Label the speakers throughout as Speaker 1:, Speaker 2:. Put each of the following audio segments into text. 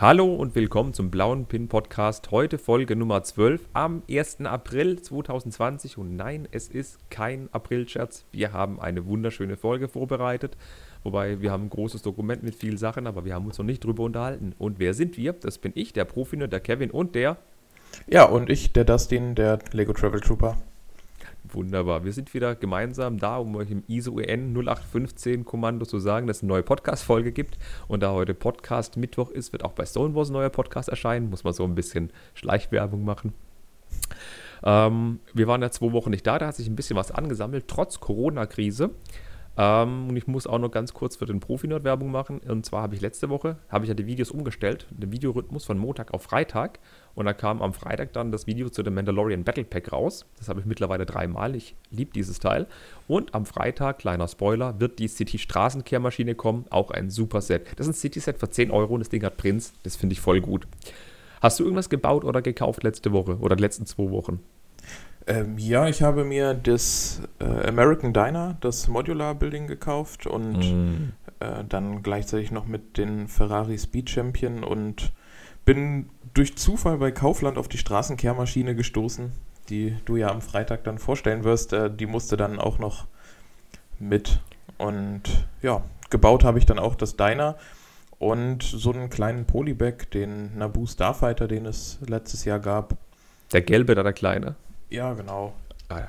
Speaker 1: Hallo und willkommen zum Blauen Pin Podcast. Heute Folge Nummer 12 am 1. April 2020. Und nein, es ist kein April-Scherz. Wir haben eine wunderschöne Folge vorbereitet. Wobei wir haben ein großes Dokument mit vielen Sachen, aber wir haben uns noch nicht drüber unterhalten. Und wer sind wir? Das bin ich, der Profi, der Kevin und der.
Speaker 2: Ja, und ich, der Dustin, der Lego Travel Trooper.
Speaker 1: Wunderbar. Wir sind wieder gemeinsam da, um euch im ISO-EN 0815 Kommando zu sagen, dass es eine neue Podcast-Folge gibt. Und da heute Podcast Mittwoch ist, wird auch bei Stonewalls ein neuer Podcast erscheinen. Muss man so ein bisschen Schleichwerbung machen. Ähm, wir waren ja zwei Wochen nicht da, da hat sich ein bisschen was angesammelt, trotz Corona-Krise. Ähm, und ich muss auch noch ganz kurz für den Profi-Nerd Werbung machen. Und zwar habe ich letzte Woche, habe ich ja die Videos umgestellt, den Videorhythmus von Montag auf Freitag. Und da kam am Freitag dann das Video zu dem Mandalorian Battle Pack raus. Das habe ich mittlerweile dreimal. Ich liebe dieses Teil. Und am Freitag, kleiner Spoiler, wird die City Straßenkehrmaschine kommen. Auch ein super Set. Das ist ein City-Set für 10 Euro und das Ding hat Prinz. Das finde ich voll gut. Hast du irgendwas gebaut oder gekauft letzte Woche oder die letzten zwei Wochen?
Speaker 2: Ähm, ja, ich habe mir das äh, American Diner, das Modular Building gekauft und mm. äh, dann gleichzeitig noch mit den Ferrari Speed Champion und bin durch Zufall bei Kaufland auf die Straßenkehrmaschine gestoßen, die du ja am Freitag dann vorstellen wirst. Äh, die musste dann auch noch mit. Und ja, gebaut habe ich dann auch das Diner und so einen kleinen Polybag, den Naboo Starfighter, den es letztes Jahr gab.
Speaker 1: Der gelbe da, der kleine?
Speaker 2: Ja, genau. Ah,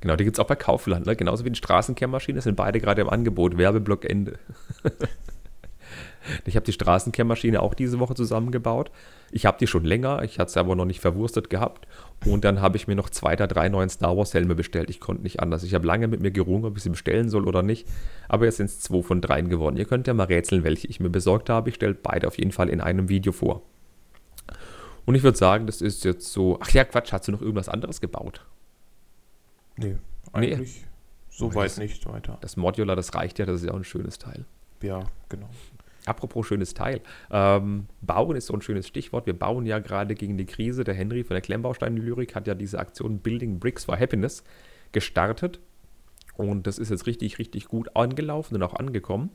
Speaker 1: genau, die gibt es auch bei Kaufland, ne? genauso wie die Straßenkehrmaschine, sind beide gerade im Angebot. Werbeblock Ende. ich habe die Straßenkehrmaschine auch diese Woche zusammengebaut. Ich habe die schon länger, ich hatte sie aber noch nicht verwurstet gehabt. Und dann habe ich mir noch zwei der drei neuen Star Wars Helme bestellt. Ich konnte nicht anders. Ich habe lange mit mir gerungen, ob ich sie bestellen soll oder nicht. Aber jetzt sind es zwei von dreien geworden. Ihr könnt ja mal rätseln, welche ich mir besorgt habe. Ich stelle beide auf jeden Fall in einem Video vor. Und ich würde sagen, das ist jetzt so. Ach ja, Quatsch, hast du noch irgendwas anderes gebaut?
Speaker 2: Nee, eigentlich nee. soweit nicht weiter.
Speaker 1: Das Modular, das reicht ja, das ist ja auch ein schönes Teil.
Speaker 2: Ja, genau.
Speaker 1: Apropos schönes Teil. Ähm, bauen ist so ein schönes Stichwort. Wir bauen ja gerade gegen die Krise. Der Henry von der Klemmbaustein-Lyrik hat ja diese Aktion Building Bricks for Happiness gestartet. Und das ist jetzt richtig, richtig gut angelaufen und auch angekommen.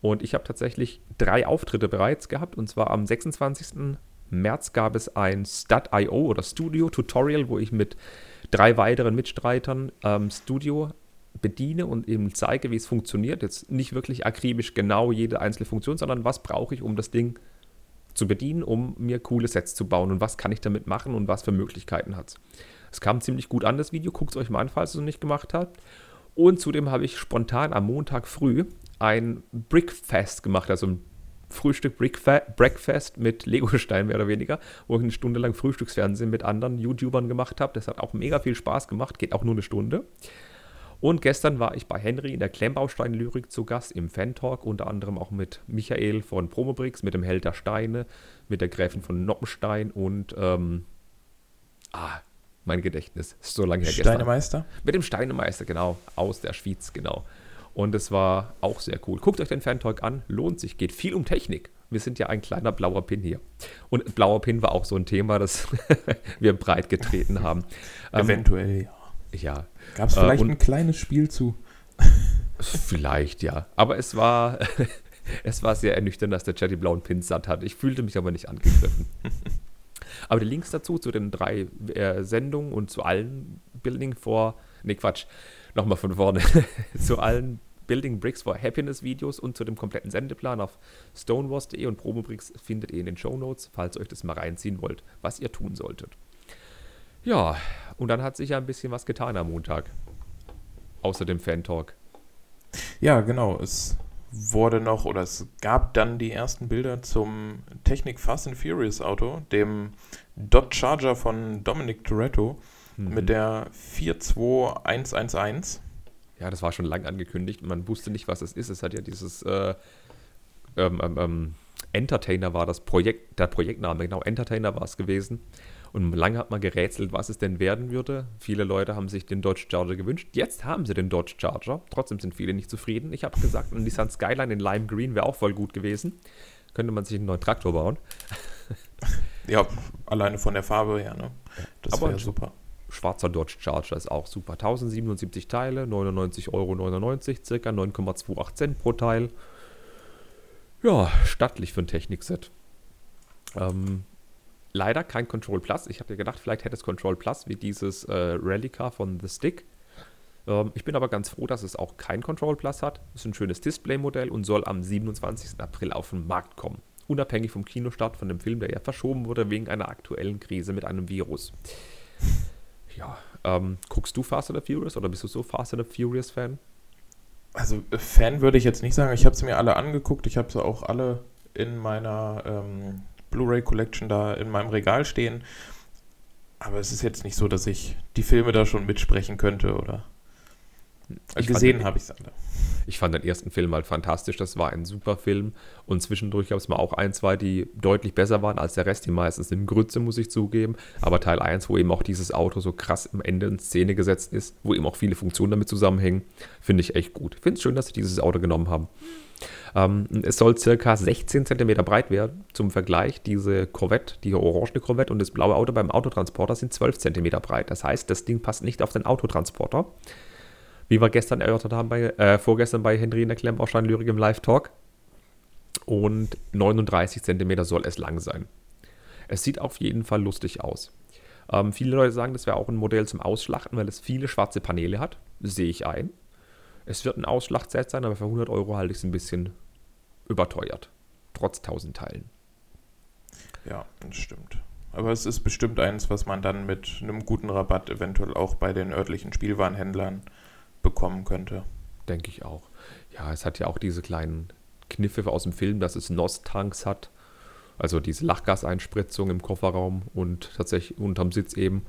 Speaker 1: Und ich habe tatsächlich drei Auftritte bereits gehabt. Und zwar am 26. März gab es ein Stud.io oder Studio Tutorial, wo ich mit drei weiteren Mitstreitern ähm, Studio bediene und eben zeige, wie es funktioniert. Jetzt nicht wirklich akribisch genau jede einzelne Funktion, sondern was brauche ich, um das Ding zu bedienen, um mir coole Sets zu bauen und was kann ich damit machen und was für Möglichkeiten hat es. Es kam ziemlich gut an, das Video. Guckt es euch mal an, falls ihr es noch nicht gemacht habt. Und zudem habe ich spontan am Montag früh ein Brickfest gemacht, also ein Frühstück Breakfast mit Lego-Stein mehr oder weniger, wo ich eine Stunde lang Frühstücksfernsehen mit anderen YouTubern gemacht habe. Das hat auch mega viel Spaß gemacht, geht auch nur eine Stunde. Und gestern war ich bei Henry in der Klemmbaustein-Lyrik zu Gast im Fan-Talk, unter anderem auch mit Michael von Promobrix, mit dem Held der Steine, mit der Gräfin von Noppenstein und ähm, ah, mein Gedächtnis ist so lange her
Speaker 2: gestern. Steinemeister?
Speaker 1: Mit dem Steinemeister, genau, aus der Schweiz, genau. Und es war auch sehr cool. Guckt euch den Fan-Talk an, lohnt sich, geht viel um Technik. Wir sind ja ein kleiner blauer Pin hier. Und blauer Pin war auch so ein Thema, das wir breit getreten haben.
Speaker 2: Ähm, Eventuell,
Speaker 1: ja. Ja.
Speaker 2: Gab es vielleicht äh, ein kleines Spiel zu?
Speaker 1: vielleicht, ja. Aber es war, es war sehr ernüchternd, dass der Chat die blauen Pins satt hat. Ich fühlte mich aber nicht angegriffen. aber die Links dazu, zu den drei äh, Sendungen und zu allen Building vor, nee, Quatsch, nochmal von vorne, zu allen Building Bricks for Happiness Videos und zu dem kompletten Sendeplan auf stonewars.de und Promobricks findet ihr in den Show Notes, falls ihr euch das mal reinziehen wollt, was ihr tun solltet. Ja, und dann hat sich ja ein bisschen was getan am Montag. Außer dem Fan-Talk.
Speaker 2: Ja, genau. Es wurde noch, oder es gab dann die ersten Bilder zum Technik Fast and Furious Auto, dem Dodge Charger von Dominic Toretto mhm. mit der 42111.
Speaker 1: Ja, das war schon lang angekündigt. Man wusste nicht, was es ist. Es hat ja dieses äh, ähm, ähm, ähm, Entertainer war das Projekt, der Projektname, genau, Entertainer war es gewesen. Und lange hat man gerätselt, was es denn werden würde. Viele Leute haben sich den Dodge Charger gewünscht. Jetzt haben sie den Dodge Charger. Trotzdem sind viele nicht zufrieden. Ich habe gesagt, ein Nissan Skyline in Lime Green wäre auch voll gut gewesen. Könnte man sich einen neuen Traktor bauen.
Speaker 2: ja, alleine von der Farbe her, ne?
Speaker 1: Das wäre super schwarzer Dodge Charger ist auch super. 1077 Teile, 99,99 Euro, circa 9,28 Cent pro Teil. Ja, stattlich für ein Technikset. Ähm, leider kein Control Plus. Ich hatte gedacht, vielleicht hätte es Control Plus wie dieses äh, Rally-Car von The Stick. Ähm, ich bin aber ganz froh, dass es auch kein Control Plus hat. Ist ein schönes Display-Modell und soll am 27. April auf den Markt kommen. Unabhängig vom Kinostart von dem Film, der ja verschoben wurde wegen einer aktuellen Krise mit einem Virus. Ja, ähm, guckst du Fast and the Furious oder bist du so Fast and the Furious Fan?
Speaker 2: Also äh, Fan würde ich jetzt nicht sagen. Ich habe sie mir alle angeguckt. Ich habe sie auch alle in meiner ähm, Blu-ray Collection da in meinem Regal stehen. Aber es ist jetzt nicht so, dass ich die Filme da schon mitsprechen könnte oder
Speaker 1: ich gesehen habe ich es alle. Ich fand den ersten Film halt fantastisch. Das war ein super Film. Und zwischendurch gab es mal auch ein, zwei, die deutlich besser waren als der Rest. Die meistens in Grütze, muss ich zugeben. Aber Teil 1, wo eben auch dieses Auto so krass am Ende in Szene gesetzt ist, wo eben auch viele Funktionen damit zusammenhängen, finde ich echt gut. Ich finde es schön, dass sie dieses Auto genommen haben. Ähm, es soll circa 16 cm breit werden. Zum Vergleich, diese Corvette, die orange Corvette und das blaue Auto beim Autotransporter sind 12 cm breit. Das heißt, das Ding passt nicht auf den Autotransporter wie wir gestern erörtert haben, bei, äh, vorgestern bei Henry in der Klemmbaustein-Lyrik im Live-Talk. Und 39 cm soll es lang sein. Es sieht auf jeden Fall lustig aus. Ähm, viele Leute sagen, das wäre auch ein Modell zum Ausschlachten, weil es viele schwarze Paneele hat. Sehe ich ein. Es wird ein Ausschlachtset sein, aber für 100 Euro halte ich es ein bisschen überteuert. Trotz 1000 Teilen.
Speaker 2: Ja, das stimmt. Aber es ist bestimmt eins, was man dann mit einem guten Rabatt eventuell auch bei den örtlichen Spielwarenhändlern bekommen könnte.
Speaker 1: Denke ich auch. Ja, es hat ja auch diese kleinen Kniffe aus dem Film, dass es NOS-Tanks hat. Also diese Lachgaseinspritzung im Kofferraum und tatsächlich unterm Sitz eben.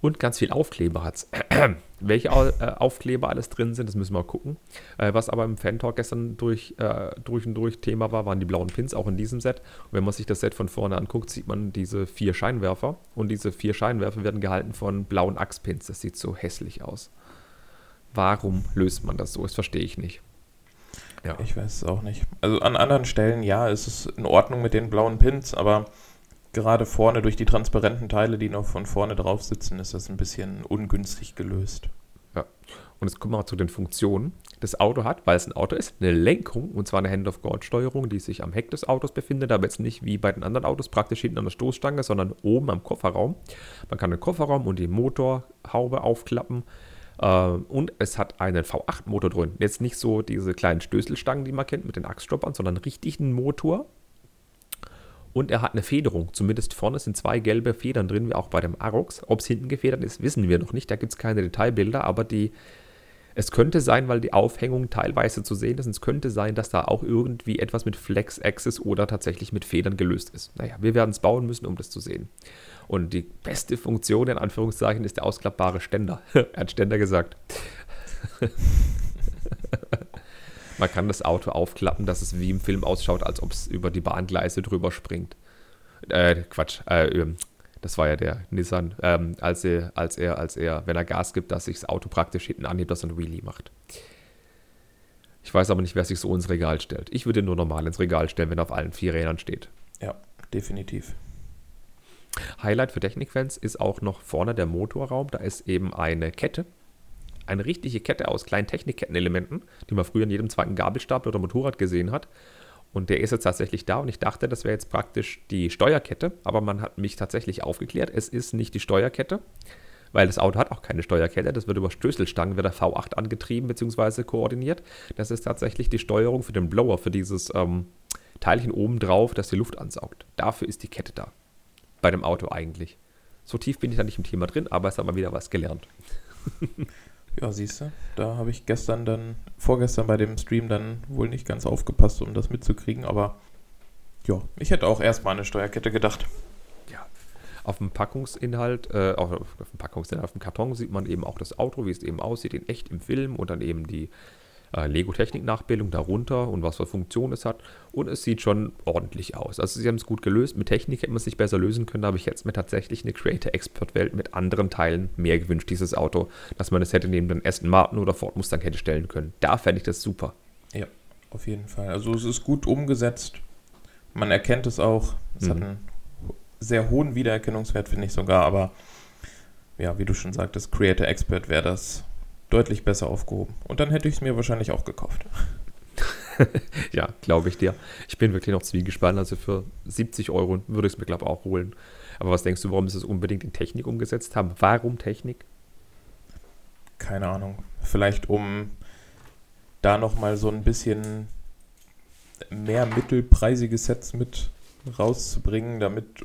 Speaker 1: Und ganz viel Aufkleber hat es. Welche äh, Aufkleber alles drin sind, das müssen wir gucken. Äh, was aber im Fan-Talk gestern durch, äh, durch und durch Thema war, waren die blauen Pins, auch in diesem Set. Und wenn man sich das Set von vorne anguckt, sieht man diese vier Scheinwerfer. Und diese vier Scheinwerfer werden gehalten von blauen Achspins. Das sieht so hässlich aus. Warum löst man das so? Das verstehe ich nicht.
Speaker 2: Ja. Ich weiß es auch nicht. Also an anderen Stellen, ja, ist es in Ordnung mit den blauen Pins, aber gerade vorne durch die transparenten Teile, die noch von vorne drauf sitzen, ist das ein bisschen ungünstig gelöst.
Speaker 1: Ja. Und jetzt kommen wir mal zu den Funktionen. Das Auto hat, weil es ein Auto ist, eine Lenkung und zwar eine Hand-of-God-Steuerung, die sich am Heck des Autos befindet, aber jetzt nicht wie bei den anderen Autos praktisch hinten an der Stoßstange, sondern oben am Kofferraum. Man kann den Kofferraum und die Motorhaube aufklappen. Äh, und es hat einen V8-Motor drin. Jetzt nicht so diese kleinen Stößelstangen, die man kennt mit den Achsstoppern, sondern richtig einen Motor. Und er hat eine Federung. Zumindest vorne sind zwei gelbe Federn drin, wie auch bei dem Arox. Ob es hinten gefedert ist, wissen wir noch nicht. Da gibt es keine Detailbilder, aber die, es könnte sein, weil die Aufhängung teilweise zu sehen ist, es könnte sein, dass da auch irgendwie etwas mit Flex Axis oder tatsächlich mit Federn gelöst ist. Naja, wir werden es bauen müssen, um das zu sehen. Und die beste Funktion in Anführungszeichen ist der ausklappbare Ständer. er hat Ständer gesagt. Man kann das Auto aufklappen, dass es wie im Film ausschaut, als ob es über die Bahngleise drüber springt. Äh, Quatsch. Äh, ähm, das war ja der Nissan, ähm, als, er, als, er, als er, wenn er Gas gibt, dass sich das Auto praktisch hinten anhebt, dass er ein Wheelie macht. Ich weiß aber nicht, wer sich so ins Regal stellt. Ich würde nur normal ins Regal stellen, wenn er auf allen vier Rädern steht.
Speaker 2: Ja, definitiv.
Speaker 1: Highlight für Technikfans ist auch noch vorne der Motorraum. Da ist eben eine Kette, eine richtige Kette aus kleinen Technikkettenelementen, die man früher in jedem zweiten Gabelstapel oder Motorrad gesehen hat. Und der ist jetzt tatsächlich da und ich dachte, das wäre jetzt praktisch die Steuerkette, aber man hat mich tatsächlich aufgeklärt, es ist nicht die Steuerkette, weil das Auto hat auch keine Steuerkette, das wird über Stößelstangen, wird der V8 angetrieben bzw. koordiniert. Das ist tatsächlich die Steuerung für den Blower, für dieses ähm, Teilchen oben drauf, das die Luft ansaugt. Dafür ist die Kette da bei dem Auto eigentlich. So tief bin ich da nicht im Thema drin, aber es hat mal wieder was gelernt.
Speaker 2: ja, siehst du, da habe ich gestern dann, vorgestern bei dem Stream dann wohl nicht ganz aufgepasst, um das mitzukriegen, aber ja, ich hätte auch erstmal eine Steuerkette gedacht.
Speaker 1: Ja, auf dem Packungsinhalt, äh, auf, auf dem Packungsinhalt, auf dem Karton sieht man eben auch das Auto, wie es eben aussieht, in echt im Film und dann eben die äh, Lego-Technik-Nachbildung darunter und was für Funktionen es hat. Und es sieht schon ordentlich aus. Also sie haben es gut gelöst. Mit Technik hätte man es sich besser lösen können, aber ich hätte es mir tatsächlich eine Creator-Expert-Welt mit anderen Teilen mehr gewünscht, dieses Auto, dass man es hätte neben den Aston Martin oder Ford Mustang hätte stellen können. Da fände ich das super.
Speaker 2: Ja, auf jeden Fall. Also es ist gut umgesetzt. Man erkennt es auch. Es mhm. hat einen sehr hohen Wiedererkennungswert, finde ich sogar, aber ja, wie du schon sagtest, Creator Expert wäre das deutlich besser aufgehoben. Und dann hätte ich es mir wahrscheinlich auch gekauft.
Speaker 1: ja, glaube ich dir. Ich bin wirklich noch zwiegespannt. Also für 70 Euro würde ich es mir, glaube ich, auch holen. Aber was denkst du, warum sie es unbedingt in Technik umgesetzt haben? Warum Technik?
Speaker 2: Keine Ahnung. Vielleicht um da nochmal so ein bisschen mehr mittelpreisige Sets mit rauszubringen, damit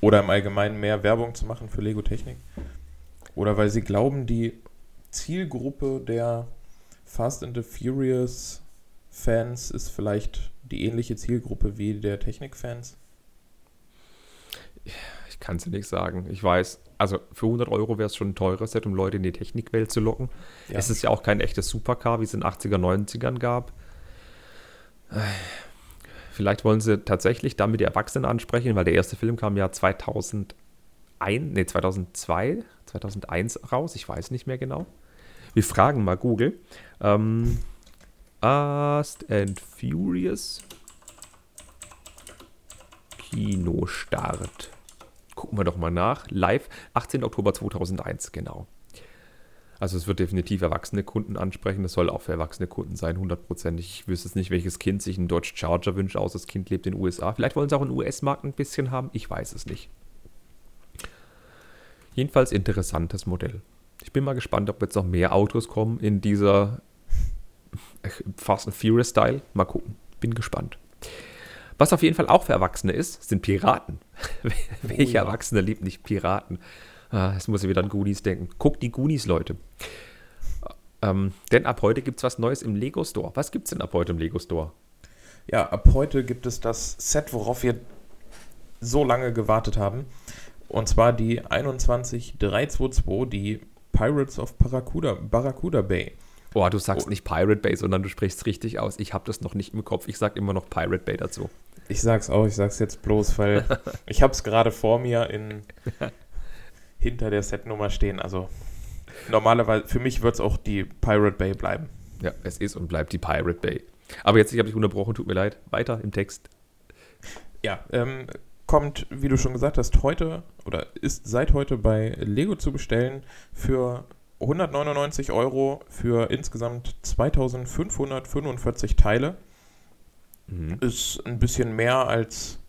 Speaker 2: oder im Allgemeinen mehr Werbung zu machen für Lego Technik. Oder weil sie glauben, die Zielgruppe der Fast and the Furious Fans ist vielleicht die ähnliche Zielgruppe wie der Technik-Fans.
Speaker 1: Ich kann es nicht sagen. Ich weiß, also für 100 Euro wäre es schon ein teures Set, um Leute in die Technikwelt zu locken. Ja. Es ist ja auch kein echtes Supercar, wie es in den 80er, 90ern gab. Vielleicht wollen sie tatsächlich damit die Erwachsenen ansprechen, weil der erste Film kam ja 2001, nee, 2002, 2001 raus. Ich weiß nicht mehr genau. Wir fragen mal Google. Ähm, Fast and Furious Kinostart. Gucken wir doch mal nach. Live, 18. Oktober 2001, genau. Also es wird definitiv erwachsene Kunden ansprechen. Es soll auch für erwachsene Kunden sein, hundertprozentig. Ich wüsste jetzt nicht, welches Kind sich einen Dodge Charger wünscht, aus das Kind lebt in den USA. Vielleicht wollen sie auch einen US-Markt ein bisschen haben. Ich weiß es nicht. Jedenfalls interessantes Modell. Ich bin mal gespannt, ob jetzt noch mehr Autos kommen in dieser Fast and Furious Style. Mal gucken. Bin gespannt. Was auf jeden Fall auch für Erwachsene ist, sind Piraten. Welcher oh, ja. Erwachsene liebt nicht Piraten? Ah, jetzt muss ich wieder an Goonies denken. Guckt die Goonies, Leute. Ähm, denn ab heute gibt es was Neues im Lego Store. Was gibt es denn ab heute im Lego Store?
Speaker 2: Ja, ab heute gibt es das Set, worauf wir so lange gewartet haben. Und zwar die 21322, die Pirates of Barracuda, Barracuda Bay.
Speaker 1: Oh, du sagst oh. nicht Pirate Bay, sondern du sprichst richtig aus. Ich habe das noch nicht im Kopf. Ich sage immer noch Pirate Bay dazu.
Speaker 2: Ich sag's auch, ich sag's jetzt bloß, weil ich habe es gerade vor mir in hinter der Setnummer stehen. Also normalerweise, für mich wird es auch die Pirate Bay bleiben.
Speaker 1: Ja, es ist und bleibt die Pirate Bay. Aber jetzt, ich habe dich unterbrochen, tut mir leid. Weiter im Text.
Speaker 2: Ja, ähm, kommt, wie du schon gesagt hast, heute oder ist seit heute bei Lego zu bestellen für 199 Euro für insgesamt 2545 Teile. Mhm. Ist ein bisschen mehr als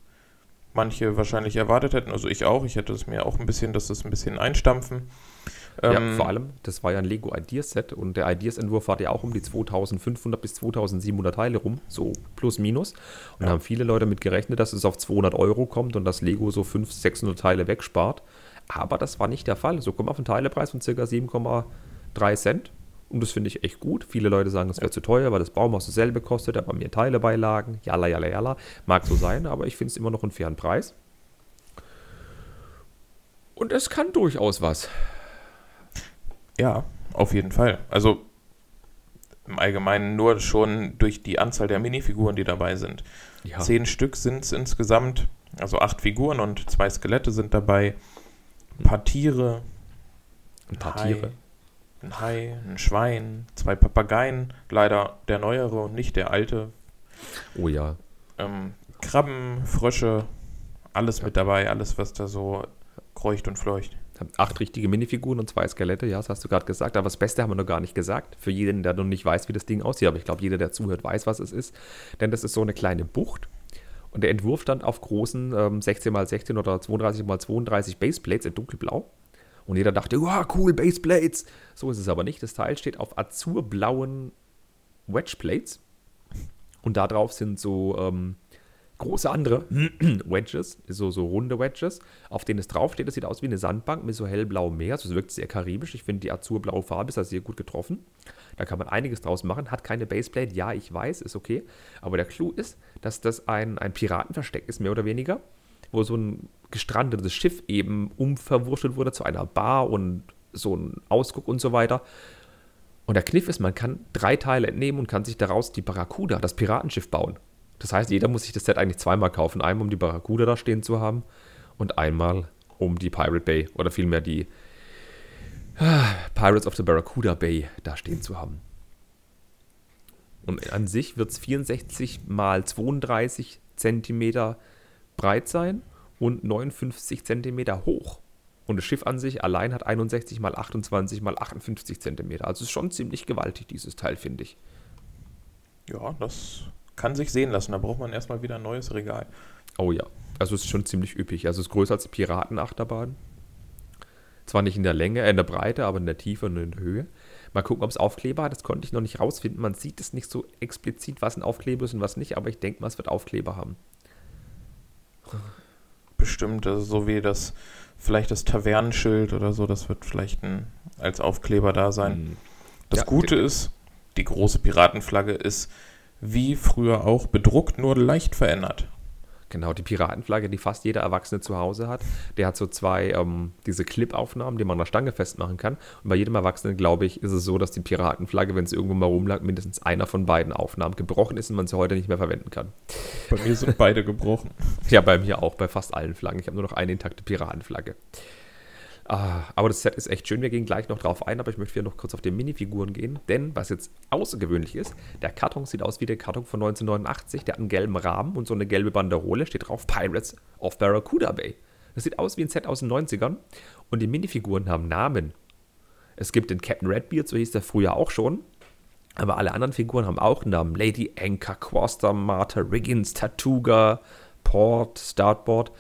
Speaker 2: manche wahrscheinlich erwartet hätten. Also ich auch. Ich hätte es mir auch ein bisschen, dass das ein bisschen einstampfen.
Speaker 1: Ja, ähm, vor allem, das war ja ein Lego Ideas Set und der Ideas-Entwurf war ja auch um die 2500 bis 2700 Teile rum, so plus minus. Und ja. da haben viele Leute damit gerechnet, dass es auf 200 Euro kommt und dass Lego so 500, 600 Teile wegspart. Aber das war nicht der Fall. So kommen wir auf einen Teilepreis von ca. 7,3 Cent. Und das finde ich echt gut. Viele Leute sagen, das wäre zu teuer, weil das Baumhaus dasselbe kostet, aber mehr Teile beilagen. Jalla, jalla, jalla. Mag so sein, aber ich finde es immer noch einen fairen Preis. Und es kann durchaus was.
Speaker 2: Ja, auf jeden Fall. Also im Allgemeinen nur schon durch die Anzahl der Minifiguren, die dabei sind. Ja. Zehn Stück sind es insgesamt, also acht Figuren und zwei Skelette sind dabei. Ein paar Tiere.
Speaker 1: Ein paar Hai, Tiere
Speaker 2: ein Hai, ein Schwein, zwei Papageien, leider der neuere und nicht der alte.
Speaker 1: Oh ja.
Speaker 2: Ähm, Krabben, Frösche, alles ja. mit dabei, alles, was da so kreucht und fleucht.
Speaker 1: Acht richtige Minifiguren und zwei Skelette, ja, das hast du gerade gesagt. Aber das Beste haben wir noch gar nicht gesagt. Für jeden, der noch nicht weiß, wie das Ding aussieht. Aber ich glaube, jeder, der zuhört, weiß, was es ist. Denn das ist so eine kleine Bucht. Und der Entwurf dann auf großen ähm, 16x16 oder 32x32 Baseplates in dunkelblau. Und jeder dachte, wow, cool, Baseplates. So ist es aber nicht. Das Teil steht auf azurblauen Wedgeplates. Und da drauf sind so ähm, große andere Wedges, so, so runde Wedges, auf denen es draufsteht. Das sieht aus wie eine Sandbank mit so hellblauem Meer. Also es wirkt sehr karibisch. Ich finde, die azurblaue Farbe ist da sehr gut getroffen. Da kann man einiges draus machen. Hat keine Baseplate, ja, ich weiß, ist okay. Aber der Clou ist, dass das ein, ein Piratenversteck ist, mehr oder weniger wo so ein gestrandetes Schiff eben umverwurschtelt wurde zu einer Bar und so ein Ausguck und so weiter. Und der Kniff ist, man kann drei Teile entnehmen und kann sich daraus die Barracuda, das Piratenschiff, bauen. Das heißt, jeder muss sich das Set eigentlich zweimal kaufen. Einmal, um die Barracuda da stehen zu haben und einmal, um die Pirate Bay oder vielmehr die ah, Pirates of the Barracuda Bay da stehen zu haben. Und an sich wird es 64 mal 32 Zentimeter breit sein und 59 cm hoch. Und das Schiff an sich allein hat 61 mal 28 mal 58 cm. Also ist schon ziemlich gewaltig, dieses Teil, finde ich.
Speaker 2: Ja, das kann sich sehen lassen. Da braucht man erstmal wieder ein neues Regal.
Speaker 1: Oh ja, also es ist schon ziemlich üppig. Also es ist größer als die Piratenachterbahn. Zwar nicht in der Länge, äh, in der Breite, aber in der Tiefe und in der Höhe. Mal gucken, ob es Aufkleber hat. Das konnte ich noch nicht rausfinden. Man sieht es nicht so explizit, was ein Aufkleber ist und was nicht, aber ich denke mal, es wird Aufkleber haben.
Speaker 2: Bestimmt, also so wie das, vielleicht das Tavernenschild oder so, das wird vielleicht ein, als Aufkleber da sein.
Speaker 1: Hm.
Speaker 2: Das
Speaker 1: Ja,
Speaker 2: Gute ist, die große Piratenflagge ist wie früher auch bedruckt, nur leicht verändert.
Speaker 1: Genau, die Piratenflagge, die fast jeder Erwachsene zu Hause hat. Der hat so zwei, ähm, diese Clip-Aufnahmen, die man an der Stange festmachen kann. Und bei jedem Erwachsenen, glaube ich, ist es so, dass die Piratenflagge, wenn es irgendwo mal rumlag, mindestens einer von beiden Aufnahmen gebrochen ist und man sie heute nicht mehr verwenden kann.
Speaker 2: Bei mir sind beide gebrochen.
Speaker 1: Ja, bei mir auch, bei fast allen Flaggen. Ich habe nur noch eine intakte Piratenflagge. Ah, aber das Set ist echt schön. Wir gehen gleich noch drauf ein, aber ich möchte wieder noch kurz auf die Minifiguren gehen. Denn, was jetzt außergewöhnlich ist, der Karton sieht aus wie der Karton von 1989. Der hat einen gelben Rahmen und so eine gelbe Banderole. Steht drauf Pirates of Barracuda Bay. Das sieht aus wie ein Set aus den 90ern. Und die Minifiguren haben Namen. Es gibt den Captain Redbeard, so hieß der früher auch schon. Aber alle anderen Figuren haben auch Namen. Lady Anchor, Quaster, Martha, Riggins, Tatuga, Port, Startboard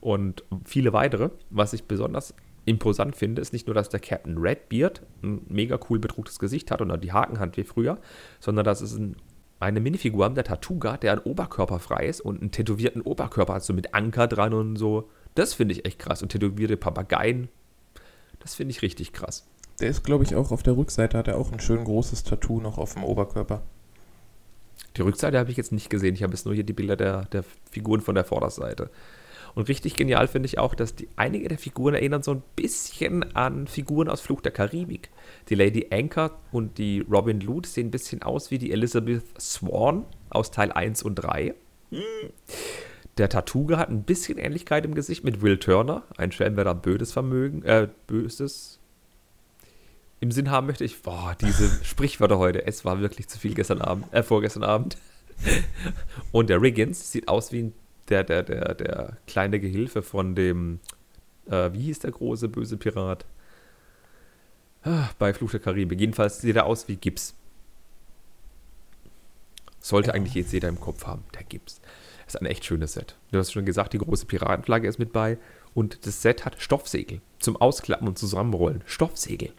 Speaker 1: und viele weitere. Was ich besonders imposant finde, ist nicht nur, dass der Captain Redbeard ein mega cool bedrucktes Gesicht hat und die Hakenhand wie früher, sondern dass es ein, eine Minifigur haben, der Tatuga, der ein Oberkörper frei ist und einen tätowierten Oberkörper hat, so mit Anker dran und so. Das finde ich echt krass. Und tätowierte Papageien, das finde ich richtig krass.
Speaker 2: Der ist, glaube ich, auch auf der Rückseite, hat er auch ein schön großes Tattoo noch auf dem Oberkörper.
Speaker 1: Die Rückseite habe ich jetzt nicht gesehen. Ich habe jetzt nur hier die Bilder der, der Figuren von der Vorderseite. Und richtig genial finde ich auch, dass die, einige der Figuren erinnern so ein bisschen an Figuren aus Fluch der Karibik. Die Lady Anchor und die Robin Loot sehen ein bisschen aus wie die Elizabeth Swan aus Teil 1 und 3. Hm. Der Tatuga hat ein bisschen Ähnlichkeit im Gesicht mit Will Turner, ein Schelm, wer da böses Vermögen, äh, böses im Sinn haben möchte. Ich, boah, diese Sprichwörter heute, es war wirklich zu viel gestern Abend, äh, vorgestern Abend. Und der Riggins sieht aus wie ein, der, der, der, der kleine Gehilfe von dem, äh, wie hieß der große böse Pirat? Ah, bei Fluch der Karibik. Jedenfalls sieht er aus wie Gips. Sollte eigentlich jetzt jeder im Kopf haben, der Gips. Das ist ein echt schönes Set. Du hast schon gesagt, die große Piratenflagge ist mit bei. Und das Set hat Stoffsegel zum Ausklappen und Zusammenrollen. Stoffsegel.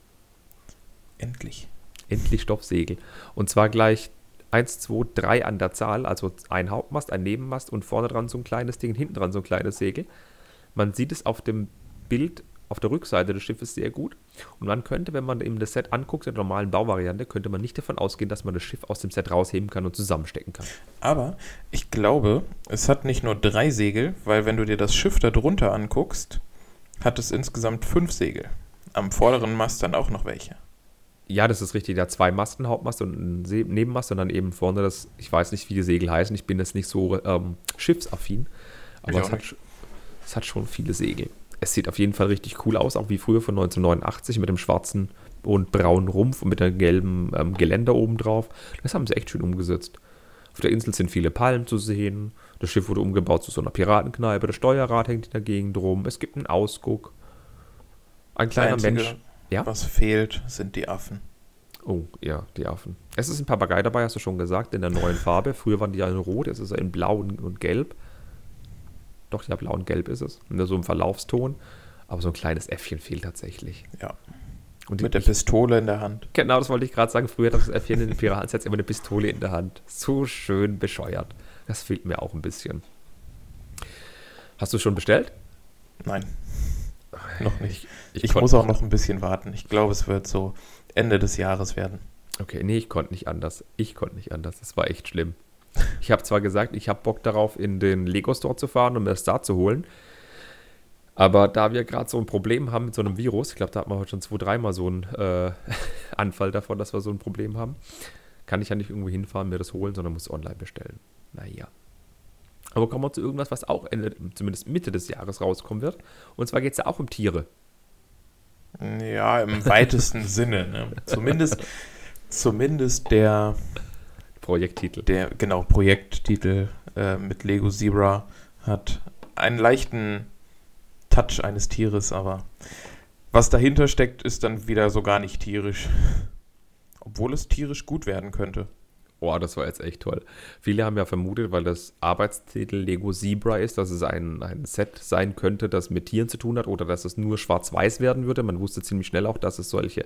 Speaker 2: Endlich.
Speaker 1: Endlich Stoffsegel. Und zwar gleich 1, 2, 3 an der Zahl, also ein Hauptmast, ein Nebenmast und vorne dran so ein kleines Ding, hinten dran so ein kleines Segel. Man sieht es auf dem Bild auf der Rückseite des Schiffes sehr gut. Und man könnte, wenn man eben das Set anguckt, in der normalen Bauvariante, könnte man nicht davon ausgehen, dass man das Schiff aus dem Set rausheben kann und zusammenstecken kann.
Speaker 2: Aber ich glaube, es hat nicht nur drei Segel, weil wenn du dir das Schiff da drunter anguckst, hat es insgesamt fünf Segel. Am vorderen Mast dann auch noch welche.
Speaker 1: Ja, das ist richtig. Der hat zwei Masten, Hauptmast und einen Se- Nebenmast und dann eben vorne das, ich weiß nicht, wie die Segel heißen, ich bin jetzt nicht so ähm, schiffsaffin, aber es hat, es hat schon viele Segel. Es sieht auf jeden Fall richtig cool aus, auch wie früher von 1989 mit dem schwarzen und braunen Rumpf und mit dem gelben ähm, Geländer oben drauf. Das haben sie echt schön umgesetzt. Auf der Insel sind viele Palmen zu sehen. Das Schiff wurde umgebaut zu so einer Piratenkneipe. Das Steuerrad hängt in der Gegend rum. Es gibt einen Ausguck. Ein kleiner Mensch. Ja?
Speaker 2: Was fehlt, sind die Affen.
Speaker 1: Oh, ja, die Affen. Es ist ein Papagei dabei, hast du schon gesagt, in der neuen Farbe. Früher waren die ja in Rot, jetzt ist er in Blau und und Gelb. Doch, ja, Blau und Gelb ist es. In so einem Verlaufston. Aber so ein kleines Äffchen fehlt tatsächlich.
Speaker 2: Ja.
Speaker 1: Und
Speaker 2: Mit der
Speaker 1: ich,
Speaker 2: Pistole in der Hand.
Speaker 1: genau, das wollte ich gerade sagen. Früher hat das Äffchen in den Piratensets immer eine Pistole in der Hand. So schön bescheuert. Das fehlt mir auch ein bisschen. Hast du schon bestellt?
Speaker 2: Nein, noch nicht.
Speaker 1: Ich,
Speaker 2: Ich, muss auch noch ein bisschen warten. Ich glaube, es wird so Ende des Jahres werden.
Speaker 1: Okay, nee, ich konnte nicht anders. Ich konnte nicht anders. Das war echt schlimm. Ich habe zwar gesagt, ich habe Bock darauf, in den Lego Store zu fahren und mir das da zu holen. Aber da wir gerade so ein Problem haben mit so einem Virus, ich glaube, da hat man heute schon zwei, dreimal so einen äh, Anfall davon, dass wir so ein Problem haben, kann ich ja nicht irgendwo hinfahren, mir das holen, sondern muss online bestellen. Naja. Aber kommen wir zu irgendwas, was auch Ende, zumindest Mitte des Jahres rauskommen wird. Und zwar geht es ja auch um Tiere.
Speaker 2: Ja, im weitesten Sinne. Ne? Zumindest, zumindest der,
Speaker 1: Projekttitel.
Speaker 2: der genau Projekttitel äh, mit Lego Zebra hat einen leichten Touch eines Tieres, aber was dahinter steckt, ist dann wieder so gar nicht tierisch. Obwohl es tierisch gut werden könnte.
Speaker 1: Oh, das war jetzt echt toll. Viele haben ja vermutet, weil das Arbeitstitel Lego Zebra ist, dass es ein, ein Set sein könnte, das mit Tieren zu tun hat oder dass es nur schwarz-weiß werden würde. Man wusste ziemlich schnell auch, dass es solche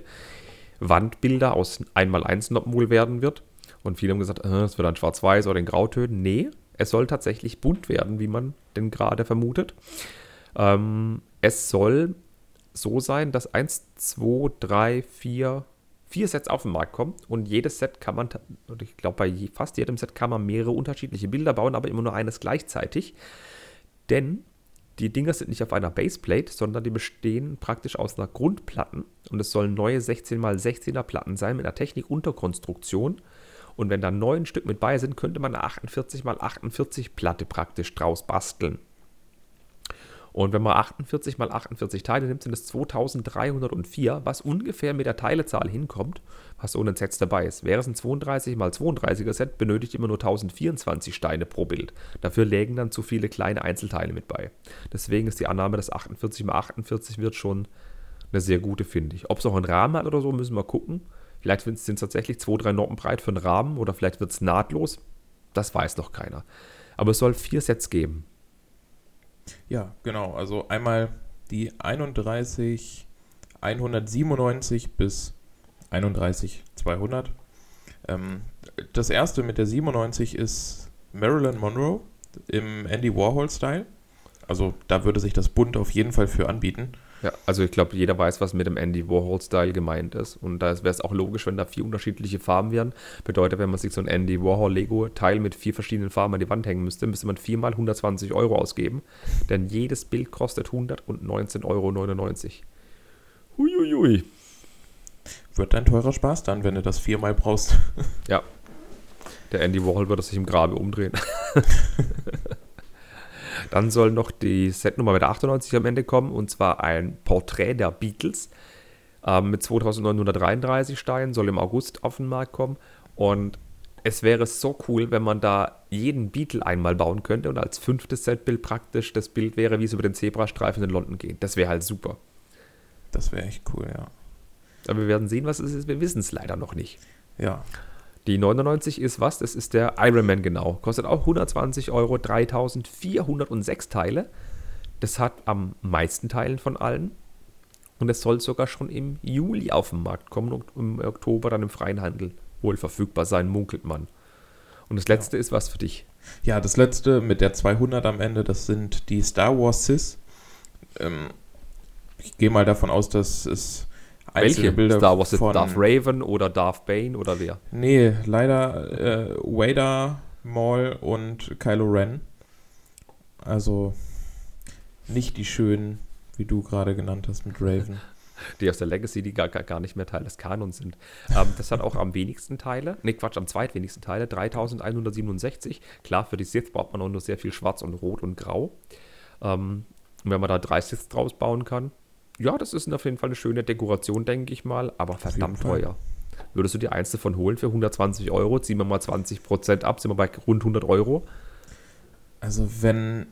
Speaker 1: Wandbilder aus 1x1 wohl werden wird. Und viele haben gesagt, äh, es wird dann schwarz-weiß oder in Grautönen. Nee, es soll tatsächlich bunt werden, wie man denn gerade vermutet. Ähm, es soll so sein, dass 1, 2, 3, 4, vier Sets auf den Markt kommen und jedes Set kann man, ich glaube, bei fast jedem Set kann man mehrere unterschiedliche Bilder bauen, aber immer nur eines gleichzeitig. Denn die Dinger sind nicht auf einer Baseplate, sondern die bestehen praktisch aus einer Grundplatten und es sollen neue 16x16er Platten sein mit einer Technik-Unterkonstruktion. Und wenn da neun Stück mit bei sind, könnte man eine 48x48 Platte praktisch draus basteln. Und wenn man 48 mal 48 Teile nimmt, sind es 2304, was ungefähr mit der Teilezahl hinkommt, was ohne Sets dabei ist. Wäre es ein 32 mal 32er Set, benötigt immer nur 1024 Steine pro Bild. Dafür lägen dann zu viele kleine Einzelteile mit bei. Deswegen ist die Annahme, dass 48 mal 48 wird schon eine sehr gute, finde ich. Ob es auch einen Rahmen hat oder so, müssen wir gucken. Vielleicht sind es tatsächlich 2-3 Noppen breit für einen Rahmen oder vielleicht wird es nahtlos. Das weiß noch keiner. Aber es soll vier Sets geben.
Speaker 2: Ja, genau. Also einmal die 31 197 bis 31 200. Ähm, das erste mit der 97 ist Marilyn Monroe im Andy Warhol-Style. Also da würde sich das Bund auf jeden Fall für anbieten.
Speaker 1: Ja, also ich glaube, jeder weiß, was mit dem Andy Warhol-Style gemeint ist. Und da wäre es auch logisch, wenn da vier unterschiedliche Farben wären. Bedeutet, wenn man sich so ein Andy Warhol-Lego-Teil mit vier verschiedenen Farben an die Wand hängen müsste, müsste man viermal 120 Euro ausgeben. Denn jedes Bild kostet 119,99 Euro.
Speaker 2: Huiuiui. Wird ein teurer Spaß dann, wenn du das viermal brauchst.
Speaker 1: Ja. Der Andy Warhol würde sich im Grabe umdrehen. Dann soll noch die Setnummer mit der 98 am Ende kommen und zwar ein Porträt der Beatles ähm, mit 2933 Steinen, soll im August auf den Markt kommen und es wäre so cool, wenn man da jeden Beatle einmal bauen könnte und als fünftes Setbild praktisch das Bild wäre, wie es über den Zebrastreifen in London geht. Das wäre halt super.
Speaker 2: Das wäre echt cool, ja.
Speaker 1: Aber wir werden sehen, was es ist. Wir wissen es leider noch nicht.
Speaker 2: Ja.
Speaker 1: Die 99 ist was? Das ist der Ironman genau. Kostet auch 120 Euro, 3406 Teile. Das hat am meisten Teilen von allen. Und es soll sogar schon im Juli auf den Markt kommen und im Oktober dann im freien Handel wohl verfügbar sein, munkelt man. Und das letzte ja. ist was für dich.
Speaker 2: Ja, das letzte mit der 200 am Ende, das sind die Star Wars Sis. Ähm, ich gehe mal davon aus, dass es
Speaker 1: einzelne Welche? Bilder Star Wars von Darth Raven oder Darth Bane oder wer?
Speaker 2: Nee, leider äh, Vader, Maul und Kylo Ren. Also nicht die schönen, wie du gerade genannt hast mit Raven.
Speaker 1: Die aus der Legacy, die gar, gar nicht mehr Teil des Kanons sind. Ähm, das hat auch am wenigsten Teile, ne Quatsch, am zweitwenigsten Teile, 3167. Klar, für die Sith braucht man auch nur sehr viel Schwarz und Rot und Grau. Ähm, und wenn man da drei Siths draus bauen kann, ja, das ist auf jeden Fall eine schöne Dekoration, denke ich mal, aber verdammt teuer. Würdest du dir eins davon holen für 120 Euro? Ziehen wir mal 20% ab, sind wir bei rund 100 Euro.
Speaker 2: Also wenn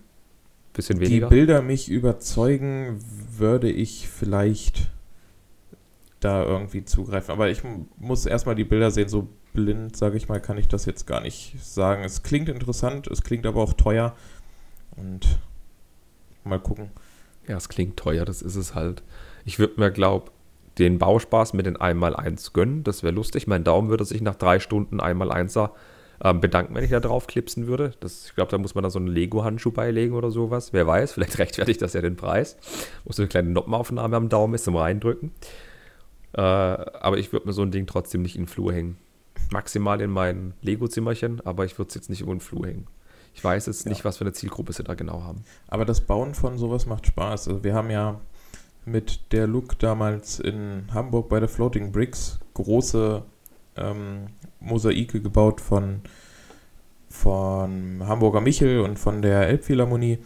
Speaker 1: Bisschen die
Speaker 2: Bilder mich überzeugen, würde ich vielleicht da irgendwie zugreifen. Aber ich muss erstmal die Bilder sehen, so blind, sage ich mal, kann ich das jetzt gar nicht sagen. Es klingt interessant, es klingt aber auch teuer. Und mal gucken.
Speaker 1: Ja, es klingt teuer, das ist es halt. Ich würde mir, glaube den Bauspaß mit den 1x1 gönnen. Das wäre lustig. Mein Daumen würde sich nach drei Stunden 1x1er ähm, bedanken, wenn ich da drauf klipsen würde. Das, ich glaube, da muss man da so einen Lego-Handschuh beilegen oder sowas. Wer weiß, vielleicht rechtfertigt das ja den Preis. Muss so eine kleine Noppenaufnahme am Daumen ist zum Reindrücken. Äh, aber ich würde mir so ein Ding trotzdem nicht in den Flur hängen. Maximal in mein Lego-Zimmerchen, aber ich würde es jetzt nicht in den Flur hängen. Ich weiß jetzt ja. nicht, was für eine Zielgruppe sie da genau haben.
Speaker 2: Aber das Bauen von sowas macht Spaß. Also wir haben ja mit der Look damals in Hamburg bei der Floating Bricks große ähm, Mosaike gebaut von, von Hamburger Michel und von der Elbphilharmonie.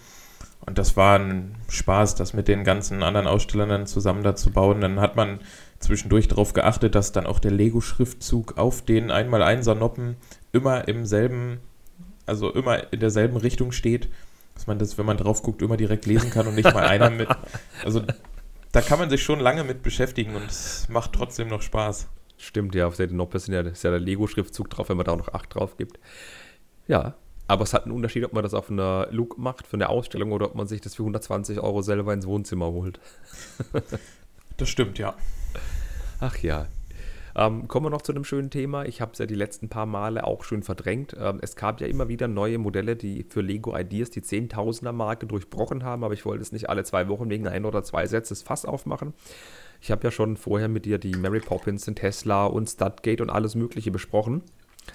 Speaker 2: Und das war ein Spaß, das mit den ganzen anderen Ausstellern dann zusammen da zu bauen. Dann hat man zwischendurch darauf geachtet, dass dann auch der Lego-Schriftzug auf den 1x1er-Noppen immer im selben also immer in derselben Richtung steht, dass man das, wenn man drauf guckt, immer direkt lesen kann und nicht mal einer mit. Also da kann man sich schon lange mit beschäftigen und es macht trotzdem noch Spaß.
Speaker 1: Stimmt, ja, auf Seite Noppe ist ja, ist ja der Lego-Schriftzug drauf, wenn man da auch noch 8 drauf gibt. Ja, aber es hat einen Unterschied, ob man das auf einer Look macht für eine Ausstellung oder ob man sich das für 120 Euro selber ins Wohnzimmer holt.
Speaker 2: das stimmt, ja.
Speaker 1: Ach ja. Ähm, kommen wir noch zu einem schönen Thema. Ich habe es ja die letzten paar Male auch schön verdrängt. Ähm, es gab ja immer wieder neue Modelle, die für Lego Ideas die Zehntausender-Marke durchbrochen haben, aber ich wollte es nicht alle zwei Wochen wegen ein oder zwei Sätzes Fass aufmachen. Ich habe ja schon vorher mit dir die Mary Poppins, den Tesla und Studgate und alles Mögliche besprochen.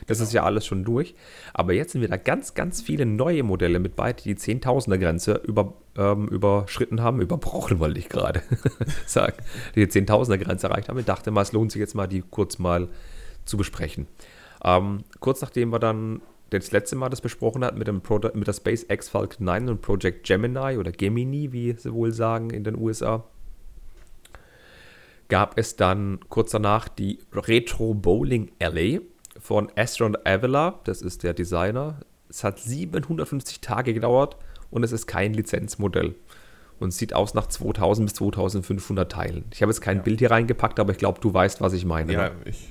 Speaker 1: Das genau. ist ja alles schon durch. Aber jetzt sind wieder ganz, ganz viele neue Modelle mit bei, die die Zehntausender-Grenze über, ähm, überschritten haben. Überbrochen wollte ich gerade sagen. Die Zehntausender-Grenze erreicht haben. Ich dachte mal, es lohnt sich jetzt mal, die kurz mal zu besprechen. Ähm, kurz nachdem wir dann das letzte Mal das besprochen hatten mit, dem Pro mit der SpaceX Falcon 9 und Project Gemini oder Gemini, wie sie wohl sagen in den USA, gab es dann kurz danach die Retro Bowling Alley von Astron Avila, das ist der Designer. Es hat 750 Tage gedauert und es ist kein Lizenzmodell. Und sieht aus nach 2000 bis 2500 Teilen. Ich habe jetzt kein ja. Bild hier reingepackt, aber ich glaube, du weißt, was ich meine.
Speaker 2: Ja,
Speaker 1: ne?
Speaker 2: ich